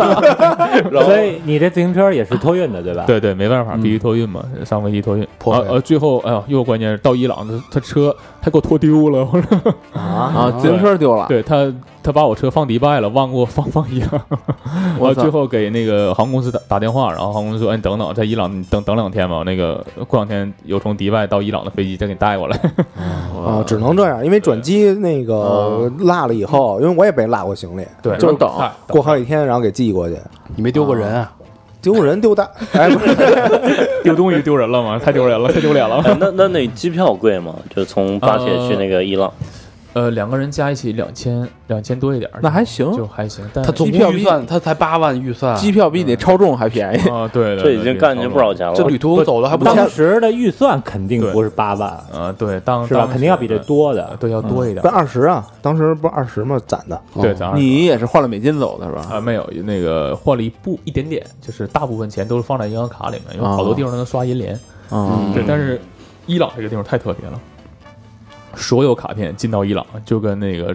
所以你这自行车也是托运的对吧？对对，没办法，嗯必须托运嘛，上飞机托运。破呃，最后哎呦，又关键是到伊朗，他他车他给我拖丢了，我说。啊，自行车丢了，对他，他把我车放迪拜了，忘给我放放伊朗。我操最后给那个航空公司打打电话，然后航空公司说：“哎，你等等，在伊朗你等等两天吧，那个过两天有从迪拜到伊朗的飞机再给你带过来。啊，只能这样，因为转机那个落了以后，因为我也被落过行李，” 对，就是等过好几天，然后给寄过去，你没丢过人啊？丢人丢大，哎，不是，丢东西丢人了吗？太丢人了，太丢脸了。哎那那那机票贵吗？就从巴铁去那个伊朗，呃，两个人加一起两千两千多一点儿，那还行就还行。但他总机票预算他才八万预算，机票比你超重还便宜。啊，对 对，这已经干进去不少钱了。这旅途走的还不当。时的预算肯定不是八万，啊，对，当是吧？肯定要比这多的。对要多一点不。二十啊，当时不是二十吗？攒的，对，攒你也是换了美金走的是吧？啊，没有那个换了一部一点点，就是大部分钱都是放在银行卡里面，因为好多地方都能刷银联。嗯对，但是伊朗这个地方太特别了，所有卡片进到伊朗就跟那个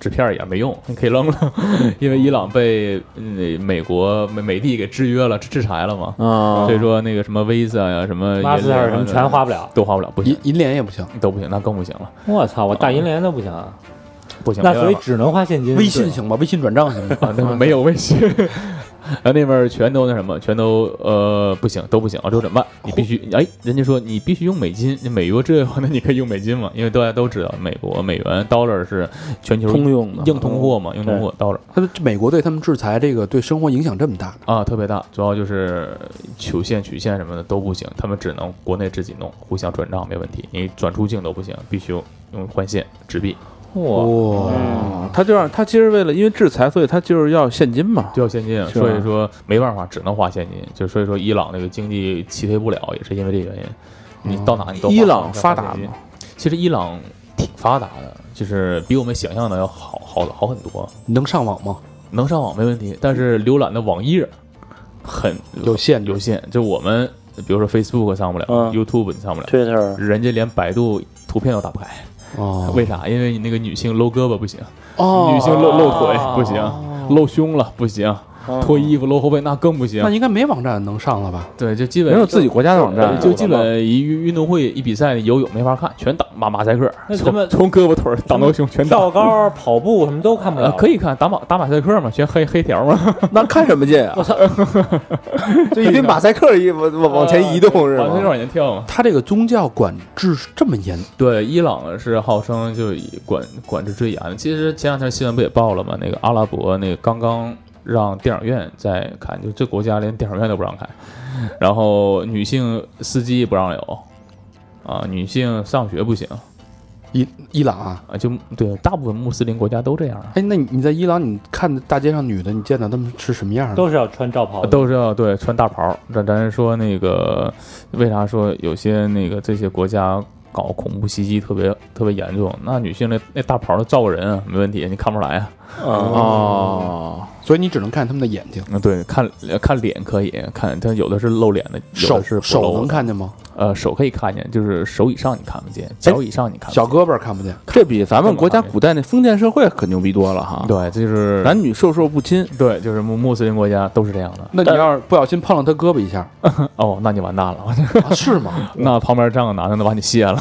纸片一样没用，你可以扔了，因为伊朗被嗯美国美美帝给制约了、制制裁了嘛，啊所以说那个什么 Visa 呀、什么马斯特银联什么全花不了。都花不了，不行，银银联也不行，都不行，那更不行了，我操，我大银联都不行啊，不行，那所以只能花现金。微信行吗？微信转账行吗？啊，那没有微信，然后那边全都那什么，全都呃不行，都不行，啊，这怎么办？你必须哎，人家说你必须用美金，你美国这那你可以用美金嘛，因为大家都知道，美国美元 dollar 是全球通用的硬通货嘛，硬通货 dollar 他们美国对他们制裁这个对生活影响这么大，啊特别大，主要就是曲线曲线什么的都不行，他们只能国内自己弄，互相转账没问题，你转出境都不行，必须用换现纸币，哇，哇，他就让他其实为了因为制裁，所以他就是要现金嘛。就要现金，是吧？所以说没办法，只能花现金，就所以说伊朗那个经济起飞不了，也是因为这个原因。你到哪你都花伊朗发达吗？其实伊朗挺发达的，就是比我们想象的要好好好很多，能上网吗？能上网没问题，但是浏览的网页很有限。有限，就我们比如说 Facebook 上不了、嗯。Y o u t u b e 你上不了，Twitter。人家连百度图片都打不开，哦。为啥？因为你那个女性露胳膊不行，哦。女性露露腿不行，露胸了不行，嗯脱衣服露后背那更不行那。应该没网站能上了吧？对，就基本没有自己国家的网站呃，就基本一运运动会一比赛游泳没法看，全挡马马赛克，那咱们从从胳膊腿儿挡到胸全挡。跳高、跑步什么都看不呃，了。可以看打马打马赛克嘛，全黑黑条嘛，那看什么劲啊？我操 就一堆马赛克衣往往往前移动是吗？往前往前跳嘛。他这个宗教管制这么严，对，伊朗是号称就以管管制最严的。其实前两天新闻不也报了吗？那个阿拉伯那个刚刚让电影院再看，就这国家连电影院都不让开，然后女性司机不让有，啊，女性上学不行伊伊朗啊。啊，就对，大部分穆斯林国家都这样啊。哎，那你你在伊朗，你看大街上女的，你见到她们是什么样的？都是要穿罩袍，都是要对穿大袍儿。咱咱说那个，为啥说有些那个这些国家搞恐怖袭击特别特别严重？那女性那那大袍儿都罩个人啊，没问题，你看不出来啊。啊，哦，所以你只能看他们的眼睛，嗯，对，看看脸可以看，但有的是露脸的，有手的是不手。能看见吗？呃，手可以看见，就是手以上你看不见，脚以上你看不见。小胳膊看不见。这比咱们国家古代那封建社会可牛逼多了哈。对，这就是男女授受不亲，对，就是穆穆斯林国家都是这样的。那你要是不小心碰了他胳膊一下，哦，那你完蛋了，啊是吗？那旁边站个男的能把你卸了。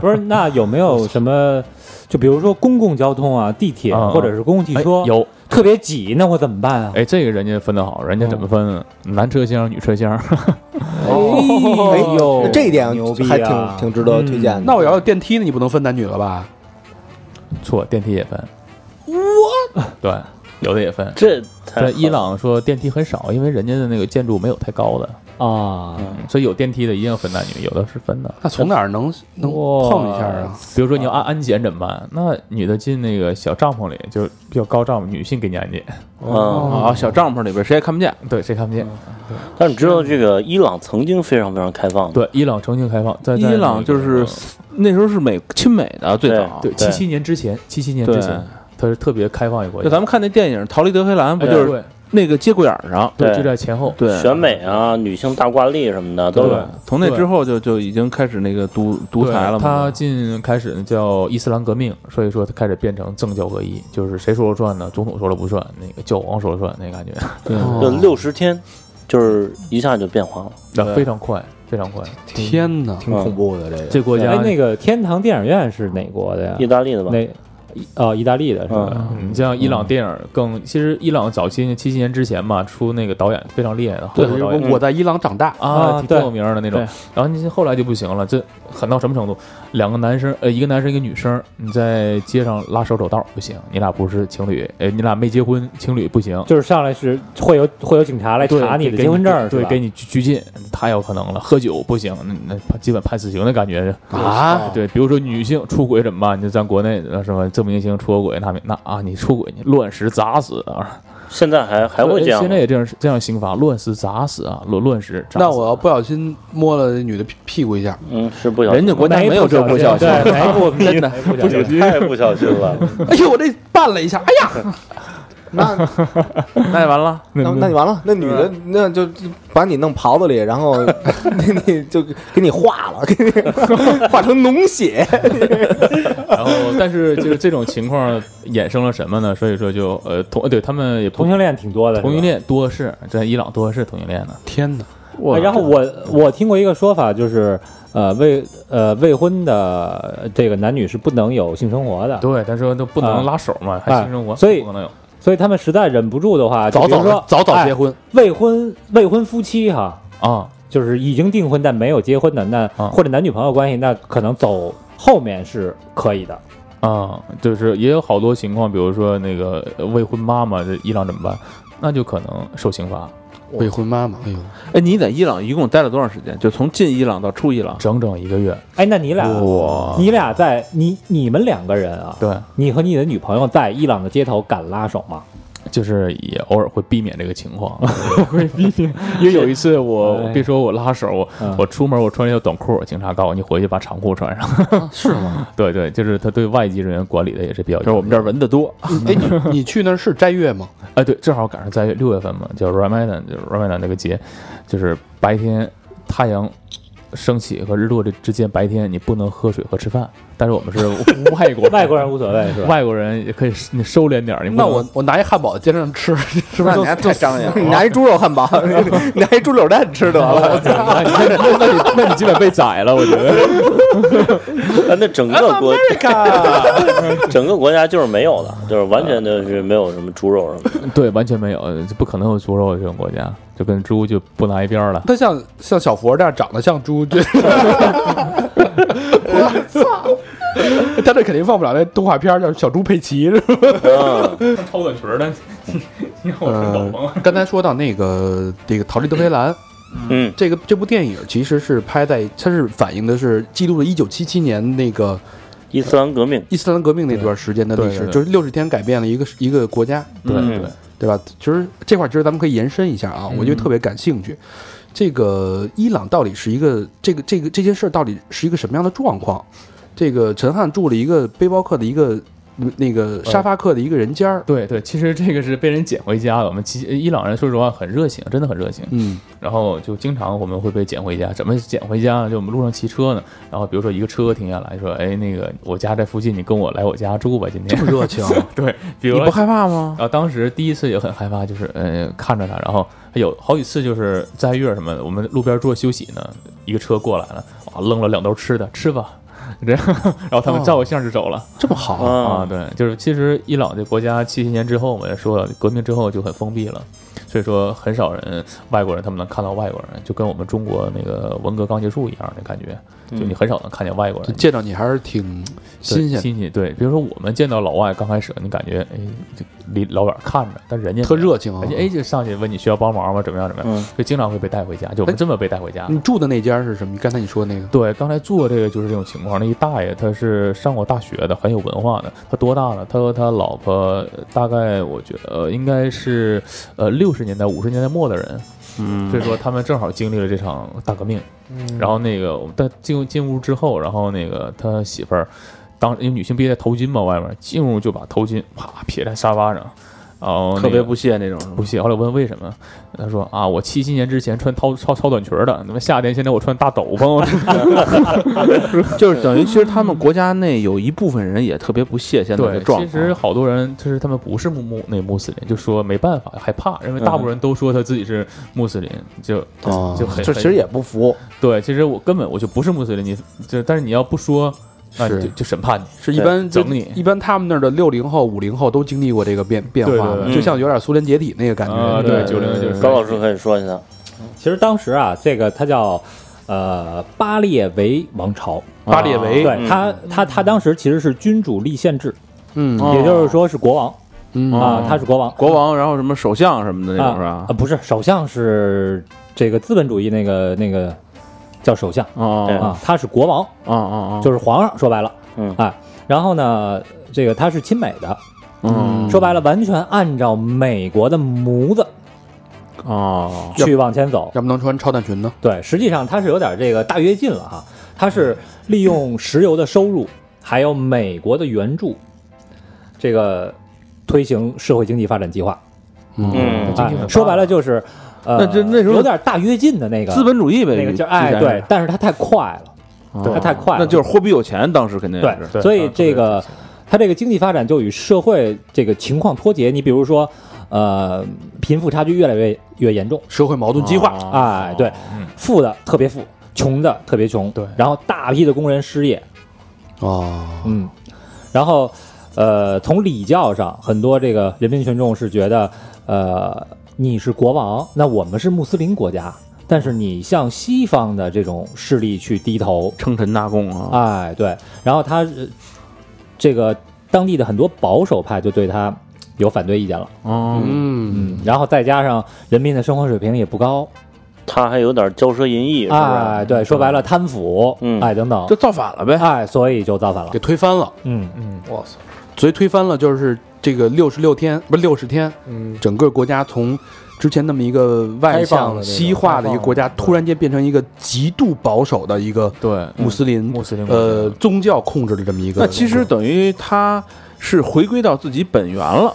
不是？那有没有什么？就比如说公共交通啊，地铁啊或者是公共汽哎车，有，特别挤，那我怎么办啊？哎，这个人家分的好，人家怎么分啊？男车厢、女车厢。哎呦那这一点牛逼啊还挺挺值得推荐的。那我要有电梯呢，你不能分男女了吧？错，电梯也分。对，有的也分。这太在伊朗说电梯很少，因为人家的那个建筑没有太高的，啊，所以有电梯的一定要分男女，有的是分的。那从哪儿能能哇碰一下啊？比如说你要安安检怎么办？那女的进那个小帐篷里，就是比较高帐篷，女性给你安检，嗯，啊，小帐篷里边谁也看不见。对，谁看不见？但你知道这个伊朗曾经非常非常开放，对，伊朗曾经开放，在伊在那个朗就是那时候是美亲美的最早，对七七年之前，七七年之前，它是特别开放一个国家。就咱们看那电影《逃离德黑兰》，不就是那个节骨眼儿上？对，就在前后。对，选美啊，女性大挂历什么的都对有。从那之后就就已经开始那个独独裁了嘛。他进开始叫伊斯兰革命，所以说他开始变成政教合一，就是谁说了算呢？总统说了不算，那个教皇说了算，那感觉对，就六十天，就是一下就变化了。那非常快，非常快。天哪！挺恐怖的这个。这国家哎，那个天堂电影院是哪国的呀？意大利的吧？那哦，意大利的是吧？嗯，你像伊朗电影更，其实伊朗早期七七年之前嘛，出那个导演非常厉害的，好对多导演，我在伊朗长大，啊，挺有名的那种。然后你后来就不行了，这狠到什么程度？两个男生，呃，一个男生一个女生，你在街上拉手走道不行，你俩不是情侣，呃，你俩没结婚，情侣不行。就是上来是会有会有警察来查你的给结婚证，对，给你拘拘禁，太有可能了。喝酒不行，那那判基本判死刑的感觉啊！对，比如说女性出轨怎么办？你就咱国内呃什么这明星出过轨，那没那啊，你出轨你乱石砸死啊，现在还还会这样现在？也这样这样刑罚，乱石砸死啊，乱乱石砸死。那我要不小心摸了女的屁屁股一下，嗯，是不小心，人家国家没有这不小心，对，没不真的 不小心。太不小心了。哎呦，我这绊了一下，哎呀，那 那就完了。那那你完了，那女的那就就把你弄袍子里，然后 那你就给你化了，给你 化成脓血。然后，但是就是这种情况衍生了什么呢？所以说就呃同对他们也同性恋挺多的，同性恋多是在伊朗多是同性恋的。天哪！哎然后我我听过一个说法，就是呃未呃未婚的这个男女是不能有性生活的，对，他说都不能拉手嘛，还性生活，啊所以不可能有。所以他们实在忍不住的话，就早早早早哎结婚，未婚未婚夫妻哈，啊，就是已经订婚但没有结婚的，那啊或者男女朋友关系，那可能走后面是可以的。啊，就是也有好多情况，比如说那个呃未婚妈妈，这伊朗怎么办？那就可能受刑罚，未婚妈妈，哎呦，哎，你在伊朗一共待了多长时间？就从进伊朗到出伊朗？整整一个月。哎，那你俩，哇你俩在你你们两个人啊，对，你和你的女朋友在伊朗的街头敢拉手吗？就是也偶尔会避免这个情况，会避免。因为有一次我哎别说我拉手，我嗯我出门我穿一条短裤，警察告诉我你回去把长裤穿上。是吗？对对，就是他对外籍人员管理的也是比较。就是我们这儿蚊子多，哎，你你去那儿是斋月吗？哎，对，正好赶上斋月六月份嘛，叫 Ramadan，就是 Ramadan 那个节，就是白天太阳升起和日落这之间，白天你不能喝水和吃饭。但是我们是 外国外国人无所谓是吧？外国人也可以你收敛点儿。你那我我拿一汉堡在街上吃，是不是太张扬。你拿一猪肉汉堡，你拿一猪柳蛋吃得了。那你那你那你基本被宰了，我觉得。啊，那整个国整个国家就是没有的，就是完全就是没有什么猪肉什么的。对，完全没有，不可能有猪肉这种国家，就跟猪就不拿一边儿了。他像像小佛这样长得像猪，这我操！他这肯定放不了那动画片儿叫《小猪佩奇》是吧？嗯，超短裙儿的，你让我呃懂吗？刚才说到那个这个《逃离德黑兰》，嗯，这个这部电影其实是拍在，它是反映的是记录了1977年那个伊斯兰革命，伊斯兰革命那段时间的历史，对对对就是六十天改变了一个一个国家，嗯对对，对吧？其实这块儿其实咱们可以延伸一下啊，我就特别感兴趣。这个伊朗到底是一个这个这个这件事儿到底是一个什么样的状况？这个陈汉住了一个背包客的一个那个沙发客的一个人间儿，对对，其实这个是被人捡回家了。我们其伊朗人说实话很热情，真的很热情。嗯，然后就经常我们会被捡回家，怎么捡回家呢？就我们路上骑车呢，然后比如说一个车停下来说，哎，那个我家在附近，你跟我来我家住吧，今天。这么热情，对，比如不害怕吗？然后当时第一次也很害怕，就是呃看着他，然后有好几次就是在月什么的，我们路边坐休息呢，一个车过来了，哇，扔了两兜吃的，吃吧，这样，然后他们照个相就走了。这么好，啊，啊，对，就是其实伊朗这国家七十年之后，我们也说了，革命之后就很封闭了，所以说很少人外国人他们能看到外国人，就跟我们中国那个文革刚结束一样的感觉，就你很少能看见外国人。见到你还是挺新鲜的。新鲜，对，比如说我们见到老外刚开始，你感觉哎，这离老远看着，但人家特热情啊人家哎就上去问你需要帮忙吗？怎么样怎么样？嗯就经常会被带回家，就我们这么被带回家。你住的那家是什么？刚才你说的那个对，刚才做这个就是这种情况。那一大爷他是上过大学的，很有文化的。他多大了？他和他老婆大概我觉得呃应该是呃六十年代五十年代末的人，嗯。所以说他们正好经历了这场大革命。然后那个但进进屋之后，然后那个他媳妇儿当因为女性必须戴头巾嘛，外面进屋就把头巾啪撇在沙发上，然后、那个、特别不屑那种，不屑。后来问为什么，他说啊，我七七年之前穿超超超短裙的，那么夏天现在我穿大斗篷。就是等于其实他们国家内有一部分人也特别不屑现在的，状况。其实好多人就是他们不是穆穆那穆斯林，就说没办法，害怕，因为大部分人都说他自己是穆斯林，就哦就很就其实也不服，对。其实我根本我就不是穆斯林，你就但是你要不说，那是就就审判你。是一般整你一般他们那儿的六零后、五零后都经历过这个变变化嘛，对对对就像有点苏联解体那个感啊，觉。对，九零就是高老师可以说一下，其实当时啊，这个他叫呃巴列维王朝，巴列维，对他他他当时其实是君主立宪制，嗯。哦也就是说是国王嗯。啊，他是国王。国王，然后什么首相什么的那种是吧？啊吧？不是首相是这个资本主义那个那个叫首相啊，他是国王，啊啊啊，就是皇上，说白了，嗯。哎，然后呢，这个他是亲美的，嗯。说白了，完全按照美国的模子哦，去往前走。要不能穿超短裙呢？对，实际上他是有点这个大跃进了哈，他是利用石油的收入，还有美国的援助，这个推行社会经济发展计划。嗯。哎，说白了就是，呃，那就那时候有点大跃进的那个资本主义呗，那个劲儿，哎，对，但是它太快了，对他太快了，那就是货币有钱，当时肯定也是。对，所以这个它这个经济发展就与社会这个情况脱节。你比如说，呃，贫富差距越来越越严重，社会矛盾激化，哎，对，富的特别富，穷的特别穷，对然后大批的工人失业，哦，嗯，然后呃，从礼教上，很多这个人民群众是觉得，呃，你是国王，那我们是穆斯林国家，但是你向西方的这种势力去低头，称臣纳贡啊，哎，对，然后他、呃这个当地的很多保守派就对他有反对意见了，哦，嗯，嗯，然后再加上人民的生活水平也不高，他还有点骄奢淫逸，是不是？哎，对，说白了贪腐，嗯。哎等等。就，造反了呗。哎，所以就造反了。给，推翻了。嗯，嗯，我操，所以推翻了就是这个六十六天，不是六十天，嗯，整个国家从之前那么一个外向西化的一个国家，突然间变成一个极度保守的一个对，穆斯林穆斯林呃宗教控制的这么一个。那其实等于他是回归到自己本源了，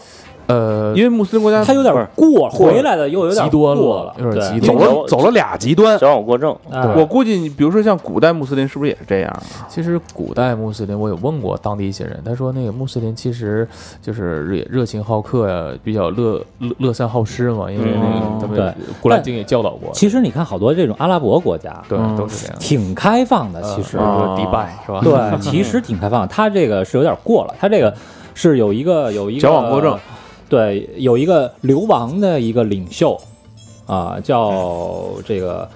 呃，因为穆斯林国家他有点过回来的又有点极端过了有点极端。走了走了俩极端，矫枉过正，哎。我估计你比如说像古代穆斯林是不是也是这样啊？其实古代穆斯林，我有问过当地一些人，他说那个穆斯林其实就是热热情好客呀，比较乐乐乐善好施嘛，因为那个嗯他们对《古兰经》也教导过，其实你看好多这种阿拉伯国家，对，嗯。都是这样。挺开放的，其实。比如说迪拜是吧？对，其实挺开放。他这个是有点过了，他这个是有一个有一个矫枉过正，对，有一个流亡的一个领袖啊，叫这个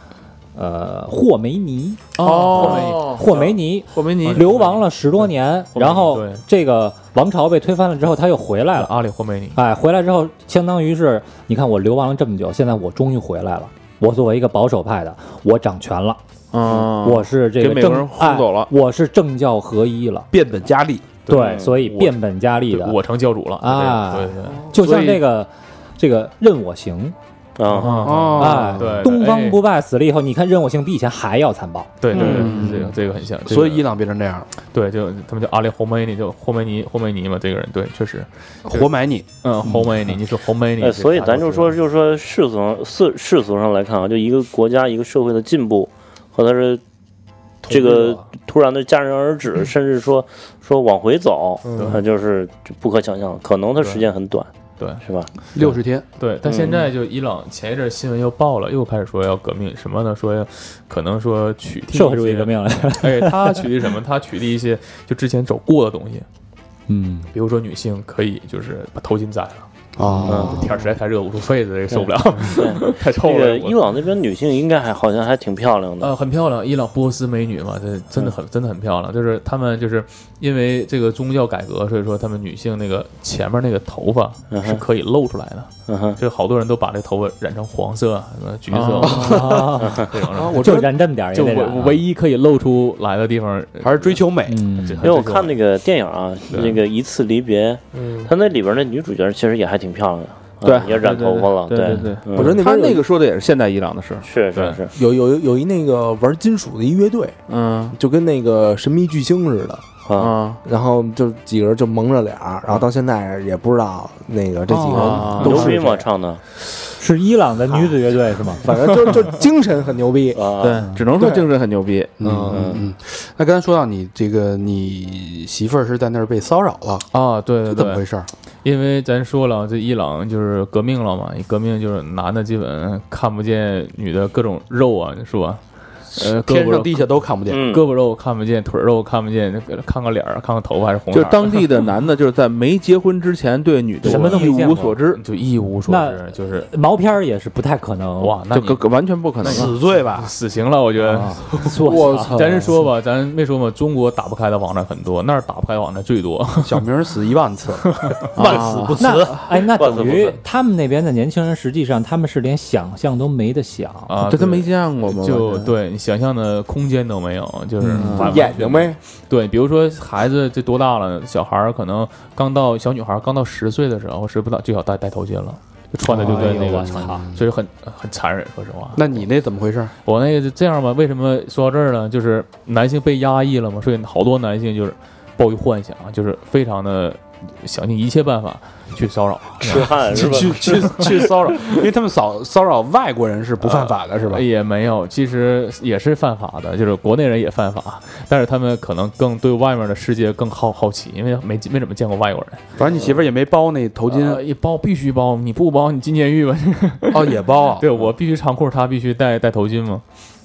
呃霍梅尼，哦。霍梅尼。霍梅尼。流亡了十多年，霍梅尼。然后这个王朝被推翻了之后，他又回来了。阿里霍梅尼，哎，回来之后，相当于是你看我流亡了这么久，现在我终于回来了。我作为一个保守派的，我掌权了，嗯，我是这个政给美国人轰走了。哎我是政教合一了。变本加厉。对，嗯所以变本加厉的，我成教主了啊对对对，就像这个这个任我行，啊，啊。哎，对，东方不哎败死了以后，你看任我行比以前还要残暴。对对嗯。对，这个这个很像，所以伊朗变成这样，对，就他们叫阿里霍梅尼，就霍梅尼霍梅尼嘛，这个人对，确实，活埋你。嗯，霍梅尼，你是霍梅尼哎，，所以咱就说，就是说世俗世世俗上来看啊，就一个国家一个社会的进步和它是这个突然的戛然而止，甚至说说往回走，嗯那就是就不可想象。可能它时间很短，对是吧？六十天，对，但现在就伊朗前一阵新闻又爆了，又开始说要革命，什么呢？说要可能说取缔社会主义革命了，哎，他取缔什么？他取缔一些就之前走过的东西，嗯，比如说女性可以就是把头巾摘了，啊，天儿实在太热，捂住痱子这个受不了，太臭这了。个伊朗那边女性应该还好像还挺漂亮的。呃，很漂亮，伊朗波斯美女嘛，这真的很真的很漂亮。就是她们就是因为这个宗教改革，所以说她们女性那个前面那个头发是可以露出来的。就好多人都把这头发染成黄色、什么橘色啊，这种的，我就染这么点儿也就唯得染啊唯一可以露出来的地方，还是追求美。嗯因为我看那个电影啊，那个《一次离别》，嗯，他那里边那女主角其实也还挺漂亮的，对啊也染头发了，对对对嗯我觉得那他那个说的也是现代伊朗的事，对是是是，有有有一那个玩金属的一乐队，嗯就跟那个神秘巨星似的，啊，啊，然后就几个人就蒙着脸儿，然后到现在也不知道那个这几个都是？谁，唱的是伊朗的女子乐队是吗？反正就就精神很牛逼。啊，对，只能说精神很牛逼。嗯嗯嗯。那刚才说到你这个，你媳妇儿是在那儿被骚扰了，啊，对对对，怎么回事儿？因为咱说了，这伊朗就是革命了嘛，一革命就是男的基本看不见女的各种肉啊，是吧？呃，胳膊肉天上地下都看不见。嗯，胳膊肉看不见，腿肉看不见，那个看个脸儿，看个头发还是红，就是当地的男的，就是在没结婚之前对女的什么都一无所知，就一无所知，就是毛片儿也是不太可能。哇，那你就可完全不可能。死罪吧？死刑了，我觉得。啊，我操！咱是说吧，咱没说嘛，中国打不开的网站很多，那儿打不开网站最多。小明死一万次，万死不辞。那哎，那等于他们那边的年轻人，实际上他们是连想象都没得想。啊，这他没见过吗？就对你想象的空间都没有，就是嗯眼睛呗，对，比如说孩子这多大了？小孩儿可能刚到小女孩儿刚到十岁的时候，十不到就要戴戴头巾了，就穿的就跟那个！所以很很残忍。说实话，那你那怎么回事？我那个就这样吧，为什么说到这儿呢？就是男性被压抑了嘛，所以好多男性就是抱有幻想，就是非常的想尽一切办法去骚扰，痴汉是去吧？去去去骚扰，因为他们骚骚扰外国人是不犯法的，是吧？也没有，其实也是犯法的，就是国内人也犯法，但是他们可能更对外面的世界更好好奇，因为没没怎么见过外国人。反正你媳妇儿也没包那头巾呃，一包必须包，你不包你进监狱吧。哦，也包啊。对我必须长裤，他必须戴戴头巾嘛。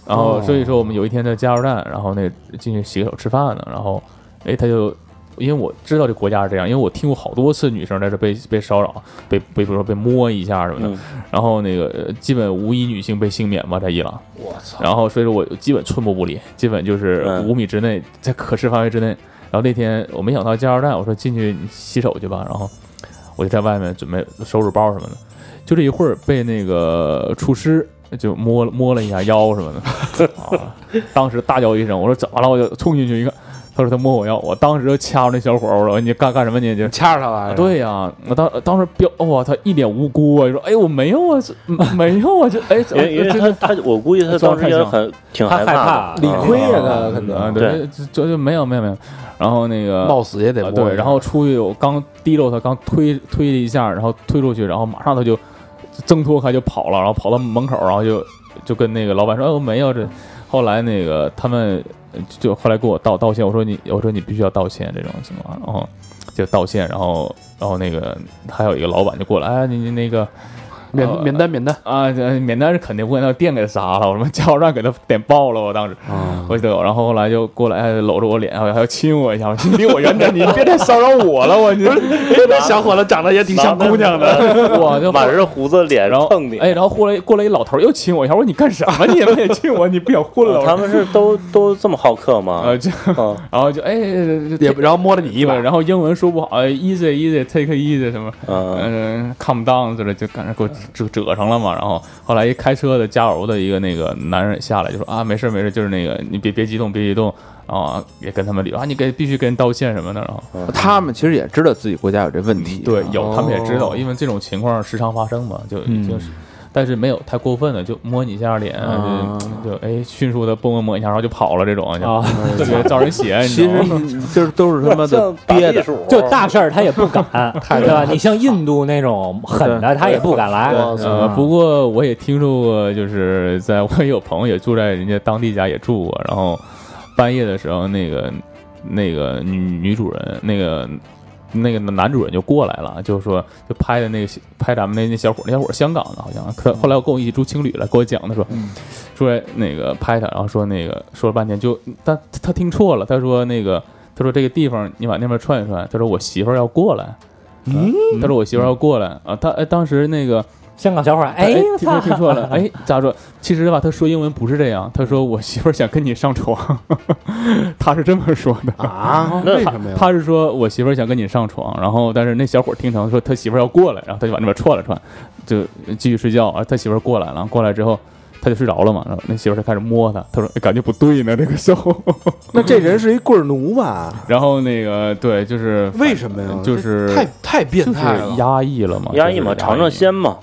然后哦所以说我们有一天在加油站，然后那进去洗个手吃饭呢，然后哎他就。因为我知道这国家是这样，因为我听过好多次女生在这被被骚扰，被被比如说被摸一下什么的，嗯然后那个呃基本无一女性被幸免吧，在伊朗。我操！然后所以说我基本寸步不离，基本就是嗯五米之内，在可视范围之内。然后那天我没想到加油站，我说进去洗手去吧，然后我就在外面准备收拾包什么的，就这一会儿被那个厨师就摸摸了一下腰什么的，啊，当时大叫一声，我说怎么了？我就冲进去一看，他说他摸我腰，我当时就掐着那小伙儿，我说你干干什么你就。掐着他了。对呀、我当当时彪哇，他一脸无辜啊，就说：“哎，我没有啊，这没有啊，就哎，因为因为他他，我估计他当时也很挺害怕怕，理亏呀，啊他肯定。啊，对对，就就就没有没有没有，然后那个冒死也得啊摸。对，然后出去我刚提溜他，刚推推了一下，然后推出去，然后马上他就挣脱开就跑了，然后跑到门口，然后就就跟那个老板说：“我，没有这。”后来那个他们就后来给我道道歉，我说你我说你必须要道歉这种情况，然后就道歉，然后然后那个还有一个老板就过来，哎，你你那个。免呃免单免单啊，免单是肯定不会，那店给他杀了，我他妈加油站给他点爆了，我当时。啊！我记得，然后后来就过来，哎，搂着我脸，还要还要亲我一下，我说你离我远点，你别再骚扰我了，我你那小伙子长得也挺像姑娘的。我就 满是胡子脸然后蹭你。哎，然后过来过来一老头又亲我一下，我说你干什么？你也没亲我，你不想混了？他们是都都这么好客吗啊？就嗯 然后就哎，也然后摸了你一把，然后英文说不好，哎，easy easy take easy 什么，嗯嗯，calm down 之类，就赶上给我折折上了嘛。然后后来一开车的加油的一个那个男人下来就说啊，没事没事，就是那个你别别激动别激动，然后啊也跟他们理啊，你给必须跟人道歉什么的，然后。他们其实也知道自己国家有这问题，对，有他们也知道，因为这种情况时常发生嘛，就已经是，但是没有太过分的，就摸你一下脸，啊就就哎迅速的蹦蹦摸一下，然后就跑了这种，就啊，特别招人嫌，你其知道吗？实就是都是他妈的 憋的，就大事儿他也不敢，对吧？你像印度那种狠的，他也不敢来。呃，不过我也听说过，就是在我也有朋友也住在人家当地家也住过，然后半夜的时候，那个那个女女主人，那个那个男主人就过来了，就是说就拍的那个拍咱们那那小伙，那小伙香港的好像，可后来我跟我一起住青旅了，跟我讲的说，说那个拍他，然后说那个说了半天就，他他听错了，他说那个他说这个地方你往那边串一串，他说我媳妇儿要过来。嗯，他说我媳妇儿要过来。啊，他哎当时那个香港小伙儿，哎，我听说操，听错了，哎，咋说？其实吧，他说英文不是这样，他说我媳妇儿想跟你上床，他是这么说的。啊，那为什么呀？他是说我媳妇儿想跟你上床，然后但是那小伙儿听成说他媳妇儿要过来，然后他就往那边窜了窜，就继续睡觉。啊，他媳妇儿过来了，过来之后他就睡着了嘛，然后那媳妇儿就开始摸他，他说、哎感觉不对呢，这个时候。那这人是一棍儿奴吧？然后那个对，就是为什么呀？就是太太变态了，压抑了嘛，压抑嘛，尝尝鲜嘛。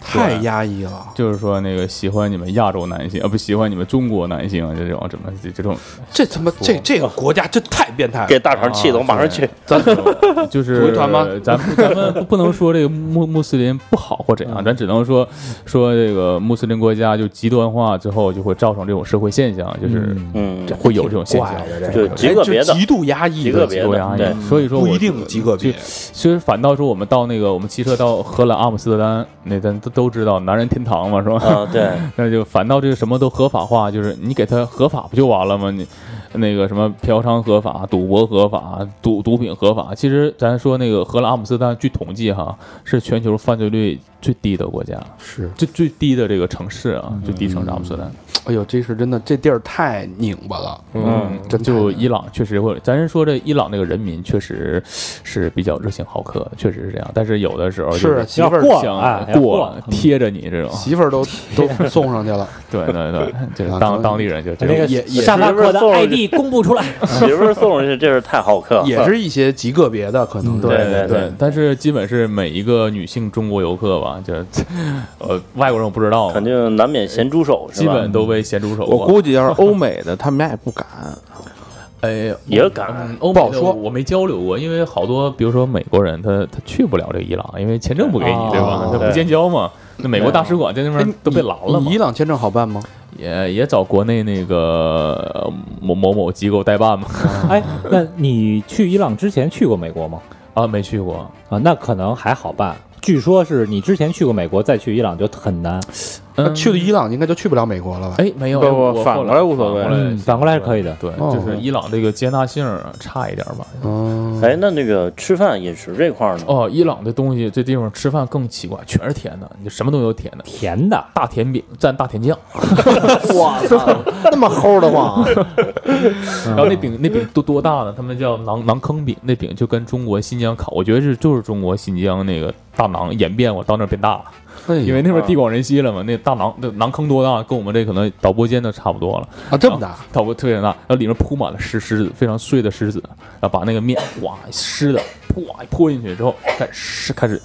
太压抑了。就是说那个喜欢你们亚洲男性，啊不喜欢你们中国男性，这种怎么这这种，这他妈这这个国家真太变态了。给大肠气的，我马上去。咱 就是组一团吗咱们咱们不不能说这个穆穆斯林不好或怎样，咱只能说说这个穆斯林国家就极端化之后，就会造成这种社会现象，就是嗯，会有这种现象。就这极个别的，极度压抑，极个别的压抑对所以说不一定极个别。其实反倒说我们到那个我们骑车到荷兰阿姆斯特丹，那咱都都知道男人天堂嘛，是吧？啊，对，那就反倒这个什么都合法化，就是你给他合法不就完了吗？你那个什么嫖娼合法、赌博合法、毒毒品合法，其实咱说那个荷兰阿姆斯特丹，据统计哈，是全球犯罪率最低的国家，是，最最低的这个城市啊，最低城市阿姆斯特丹。哎呦，这是真的，这地儿太拧巴了。嗯，真就伊朗确实会，咱是说这伊朗那个人民确实是比较热情好客，确实是这样。但是有的时候是媳妇儿想过贴着你这种，媳妇儿都 都送上去了，对 对对，就是当当地人就这那个种。也也沙发客的 ID 公布出来，媳妇儿送上去，这是太好客了。也是一些极个别的，可能对对对。对，但是基本是每一个女性中国游客吧，就 呃外国人我不知道，肯定难免咸猪手，是吧？基本都被咸猪手我。估计要是欧美的，他们俩也不敢。哎，也敢不好说我没交流过，因为好多比如说美国人他他去不了这个伊朗，因为签证不给你，哦对吧？他不建交嘛。那美国大使馆在那哎边都被拦了嘛伊，朗签证好办吗？也也找国内那个呃某某某机构代办嘛。哎，那你去伊朗之前去过美国吗？啊，没去过，啊，那可能还好办。据说是你之前去过美国，再去伊朗就很难。嗯那去了伊朗应该就去不了美国了吧？哎，没有，不不我反过来无所谓反过来是可以的对，哦就是伊朗这个接纳性差一点吧。嗯，哎，那那个吃饭饮食这块儿呢？哦，伊朗的东西这地方吃饭更奇怪，全是甜的，你什么东西都甜的，甜的，大甜饼蘸大甜酱，哇 操，那么齁的慌，然后那饼那饼都多大呢？他们叫馕馕坑饼，那饼就跟中国新疆烤，我觉得是就是中国新疆那个大馕演变我到那儿变大了，因为那边地广人稀了嘛，那大馕那馕坑多大，跟我们这可能导播间都差不多了。啊这么大，导播特别大，然后里面铺满了石狮子，非常碎的石子，然后把那个面哇湿的哇泼进去之后，开始开始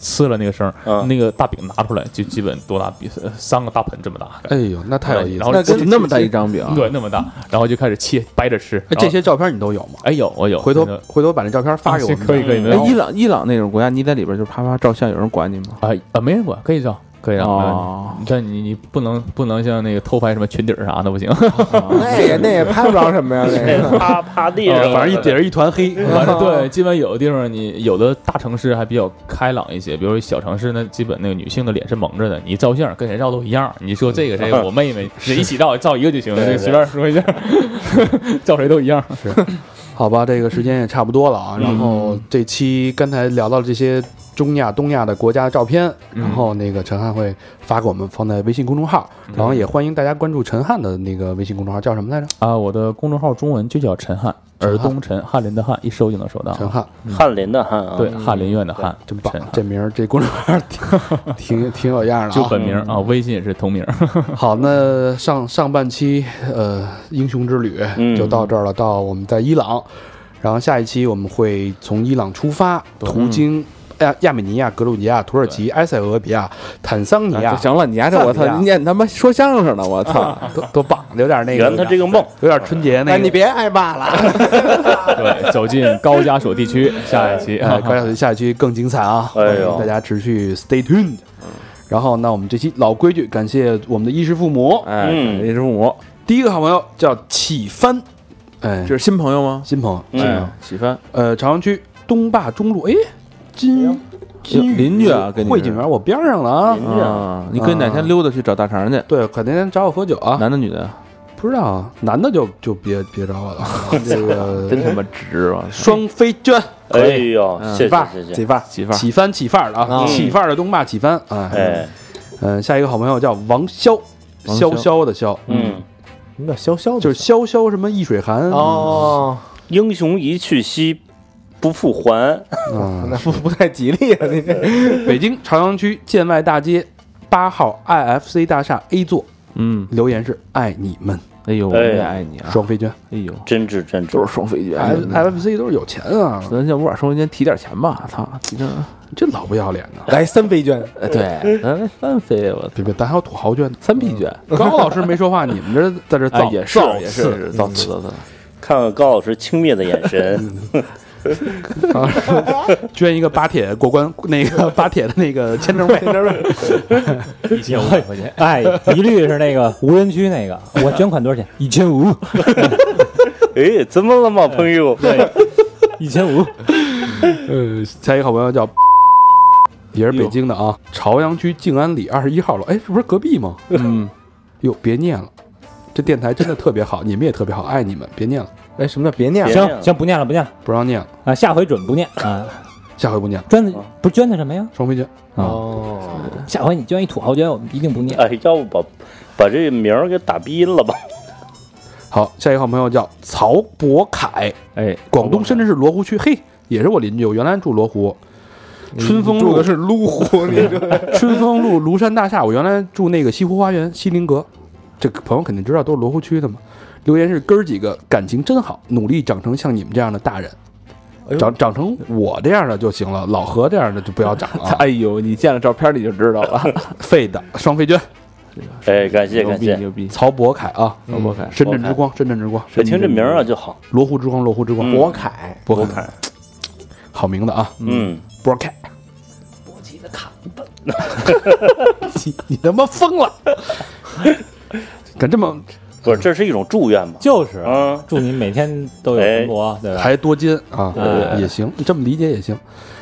呲了那个声儿，嗯那个大饼拿出来就基本多大，比呃三个大盆这么大，哎呦，那太有意思然后了。那跟那么大一张饼，对那么大，然后就开始切掰着吃，哎，这些照片你都有吗？哎有我有，回头那个回头把那照片发给我们。啊可以可以那伊朗伊朗那种国家，你在里边就啪啪照相，有人管你吗？啊啊没人管，可以照。可以啊，哦但你你不能不能像那个偷拍什么裙底儿啥的不行，那也那也拍不着什么呀，那个。趴趴地呃上，反正一底儿一团黑。反正对，基本有的地方你有的大城市还比较开朗一些，比如小城市那，基本那个女性的脸是蒙着的，你照相跟谁照都一样。你说这个谁，我妹妹，谁一起照照一个就行，对对这随便说一下，照谁都一样。是好吧，这个时间也差不多了啊。然后这期刚才聊到这些中亚、东亚的国家的照片，嗯。然后那个陈汉会发给我们放在微信公众号，然后也欢迎大家关注陈汉的那个微信公众号，叫什么来着？啊，我的公众号中文就叫陈汉，尔东陈，翰林的翰，一搜就能搜到。陈汉，翰林的翰啊，对，翰林院的翰，真棒这名儿这公众号挺 挺挺有样的就啊。本名啊，微信也是同名。好，那上上半期呃英雄之旅嗯。就到这儿了，到我们在伊朗，然后下一期我们会从伊朗出发，途经亚亚美尼亚、格鲁吉亚、土耳其、埃塞俄比亚、坦桑尼亚，啊行了，你丫这我操，念他妈说相声呢，我操！多多棒，有点那个，圆他这个梦，有点春节那哎，个。你别挨骂了，对，走进高加索地区，下一期哎，高加索下一期更精彩啊！哎呦大家持续 stay tuned。然后，那我们这期老规矩，感谢我们的衣食父母。哎，嗯衣食父母，第一个好朋友叫启帆，哎，这是新朋友吗？新朋友，新朋友，启帆呃，朝阳区东坝中路，哎，金金邻居啊跟你汇景园我边上了啊。邻居啊。啊，你可以哪天溜达去找大肠去，对，可那天找我喝酒啊，男的女的？不知道啊，男的就就别别找我了。这个 真他妈值啊！双飞娟，哎呦，起范起范儿，媳妇儿，起翻起范儿的啊，嗯。起范儿的东坝起翻啊。哎，嗯，下一个好朋友叫王潇，王潇潇。潇的潇，嗯，什么叫潇潇？就是潇潇什么易水寒。哦，英雄一去兮不复还，啊。那 不不太吉利啊！你这北京朝阳区建外大街八号 IFC 大厦 A 座，嗯，留言是爱你们，哎呦，我哎也爱你啊！双飞娟哎呦，真挚真挚都。是双飞娟。，IFC 都是有钱啊，咱要不把双飞娟提点钱吧？操，提这，这老不要脸的。来三飞娟，哎，对，咱三飞，我别别，咱还有土豪娟呢。三 P 卷，高老师没说话，你们这在这造哎，也是也是造次造次，看看高老师轻蔑的眼神，捐一个巴铁过关那个巴铁的那个签证费，一千五百块钱，哎，一律是那个无人区那个，我捐款多少钱？一千五，哎，怎么了嘛，朋友？对，一千五。呃，下一个好朋友叫，也是北京的啊，朝阳区静安里二十一号楼，哎，这不是隔壁吗？嗯，哟，别念了，这电台真的特别好，你们也特别好，爱你们，别念了，哎，什么叫别念了？行行，不念了，不念了不让念了，啊，下回准不念啊。下回不念了，捐的不是捐的什么呀？双飞娟，啊，哦，下回你捐一土豪捐，我们一定不念。哎，要不把把这名儿给打鼻音了吧？好，下一个好朋友叫曹博凯，哎，广东深圳市罗湖区，嘿，也是我邻居，我原来住罗湖。春风路的是麓湖，你这 春风路庐山大厦，我原来住那个西湖花园西林阁，这个朋友肯定知道，都是罗湖区的嘛。留言是哥儿几个感情真好，努力长成像你们这样的大人，长长成我这样的就行了，老何这样的就不要长了。啊。哎呦，你见了照片你就知道了，废的双飞娟，哎，感谢感谢，逼牛逼，曹博凯啊，曹博凯，深圳之光，深圳之光，我听这名儿啊就好。罗湖之光，罗湖之光，嗯。博凯，博凯，好名字啊，嗯，博凯。你你他妈疯了！敢这么不是，这是一种祝愿嘛？就是嗯，祝你每天都有哎文博，对吧？还多金啊，哎也行，这么理解也行。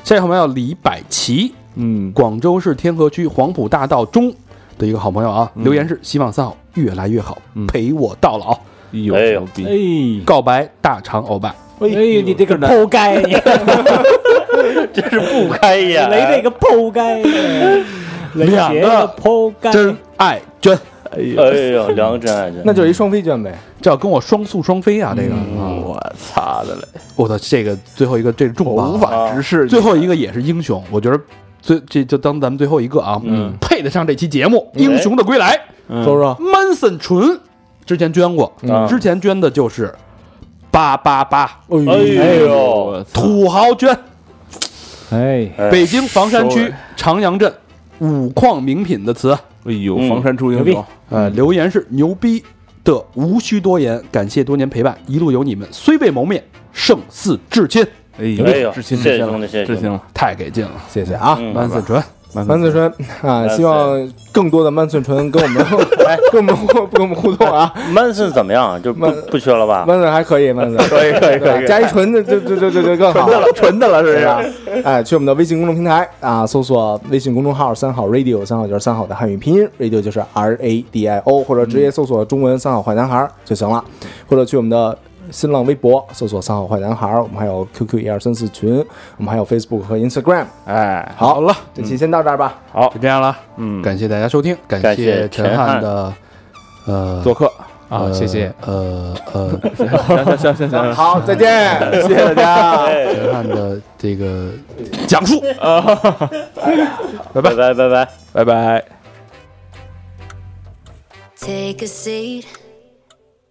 下一个好朋友李百奇，嗯，广州市天河区黄埔大道中的一个好朋友啊，嗯。留言是希望三好越来越好，嗯。陪我到老。哎呦。哎呦牛逼，哎，告白大长欧巴，哎呦，你这个抛该，你真是不开眼。雷这个抛该，雷这个抛开，真爱娟，哎呦，两个真爱真。那就是一双飞娟呗。这要跟我双宿双飞啊！这个，嗯。我操的嘞，我操，这个最后一个这是重无法直视，最后一个也是英雄，我觉得最这就当咱们最后一个啊，嗯，配得上这期节目《英雄的归来》。嗯。说说，Manson 纯之前捐过，嗯。之前捐的就是八八八。哎呦，土豪捐，哎，哎北京房山区长阳镇五矿名品的词，哎呦，嗯房山出英雄，呃，留言是牛逼的，无需多言，感谢多年陪伴，一路有你们，虽未谋面，胜似至亲，哎哎呦至亲谢谢至亲了兄弟谢谢至亲了，太给劲了。谢谢啊。嗯 Manson 纯，曼寸纯啊，希望更多的曼寸纯跟我们跟我们互跟我们互动啊。Manson 怎么样？就不曼不缺了吧？曼寸还可以，曼寸 可以可以可以加一纯的就就就就就更好了，纯的了是不是？哎，去我们的微信公众平台啊，搜索微信公众号“三好 radio”，三好就是三好的汉语拼音，radio 就是 R A D I O，或者直接搜索中文“三好坏男孩”就行了，或者去我们的。新浪微博搜索“三好坏男孩”，我们还有 QQ 一二三四群，我们还有 Facebook 和 Instagram。哎，好。了，这期先到这儿吧。好。就，这样了，嗯，感谢大家收听，感感谢陈陈汉。的呃做客，啊，呃谢谢。呃呃 行行行行行，好，再见，谢谢大家。哎陈汉的这个讲述，拜拜。拜拜。拜拜。Take a seat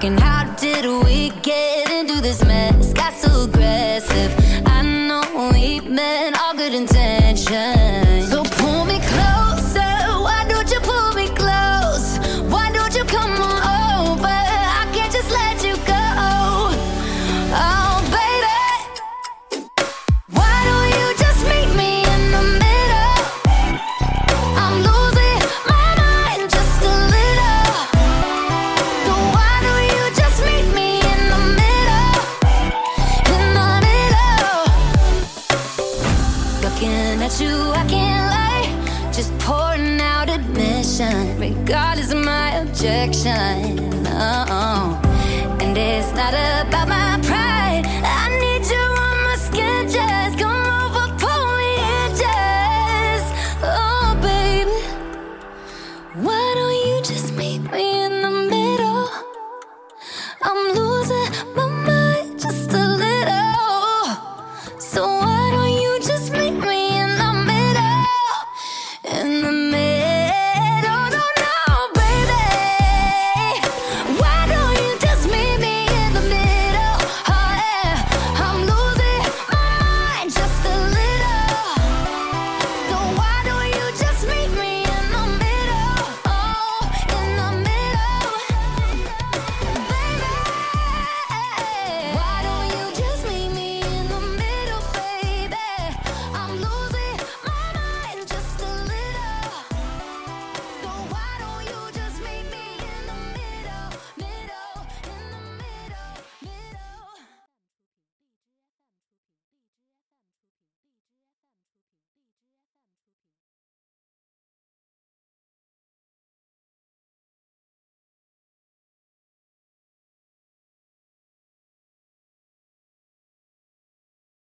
broken. How did we get into this mess? Got so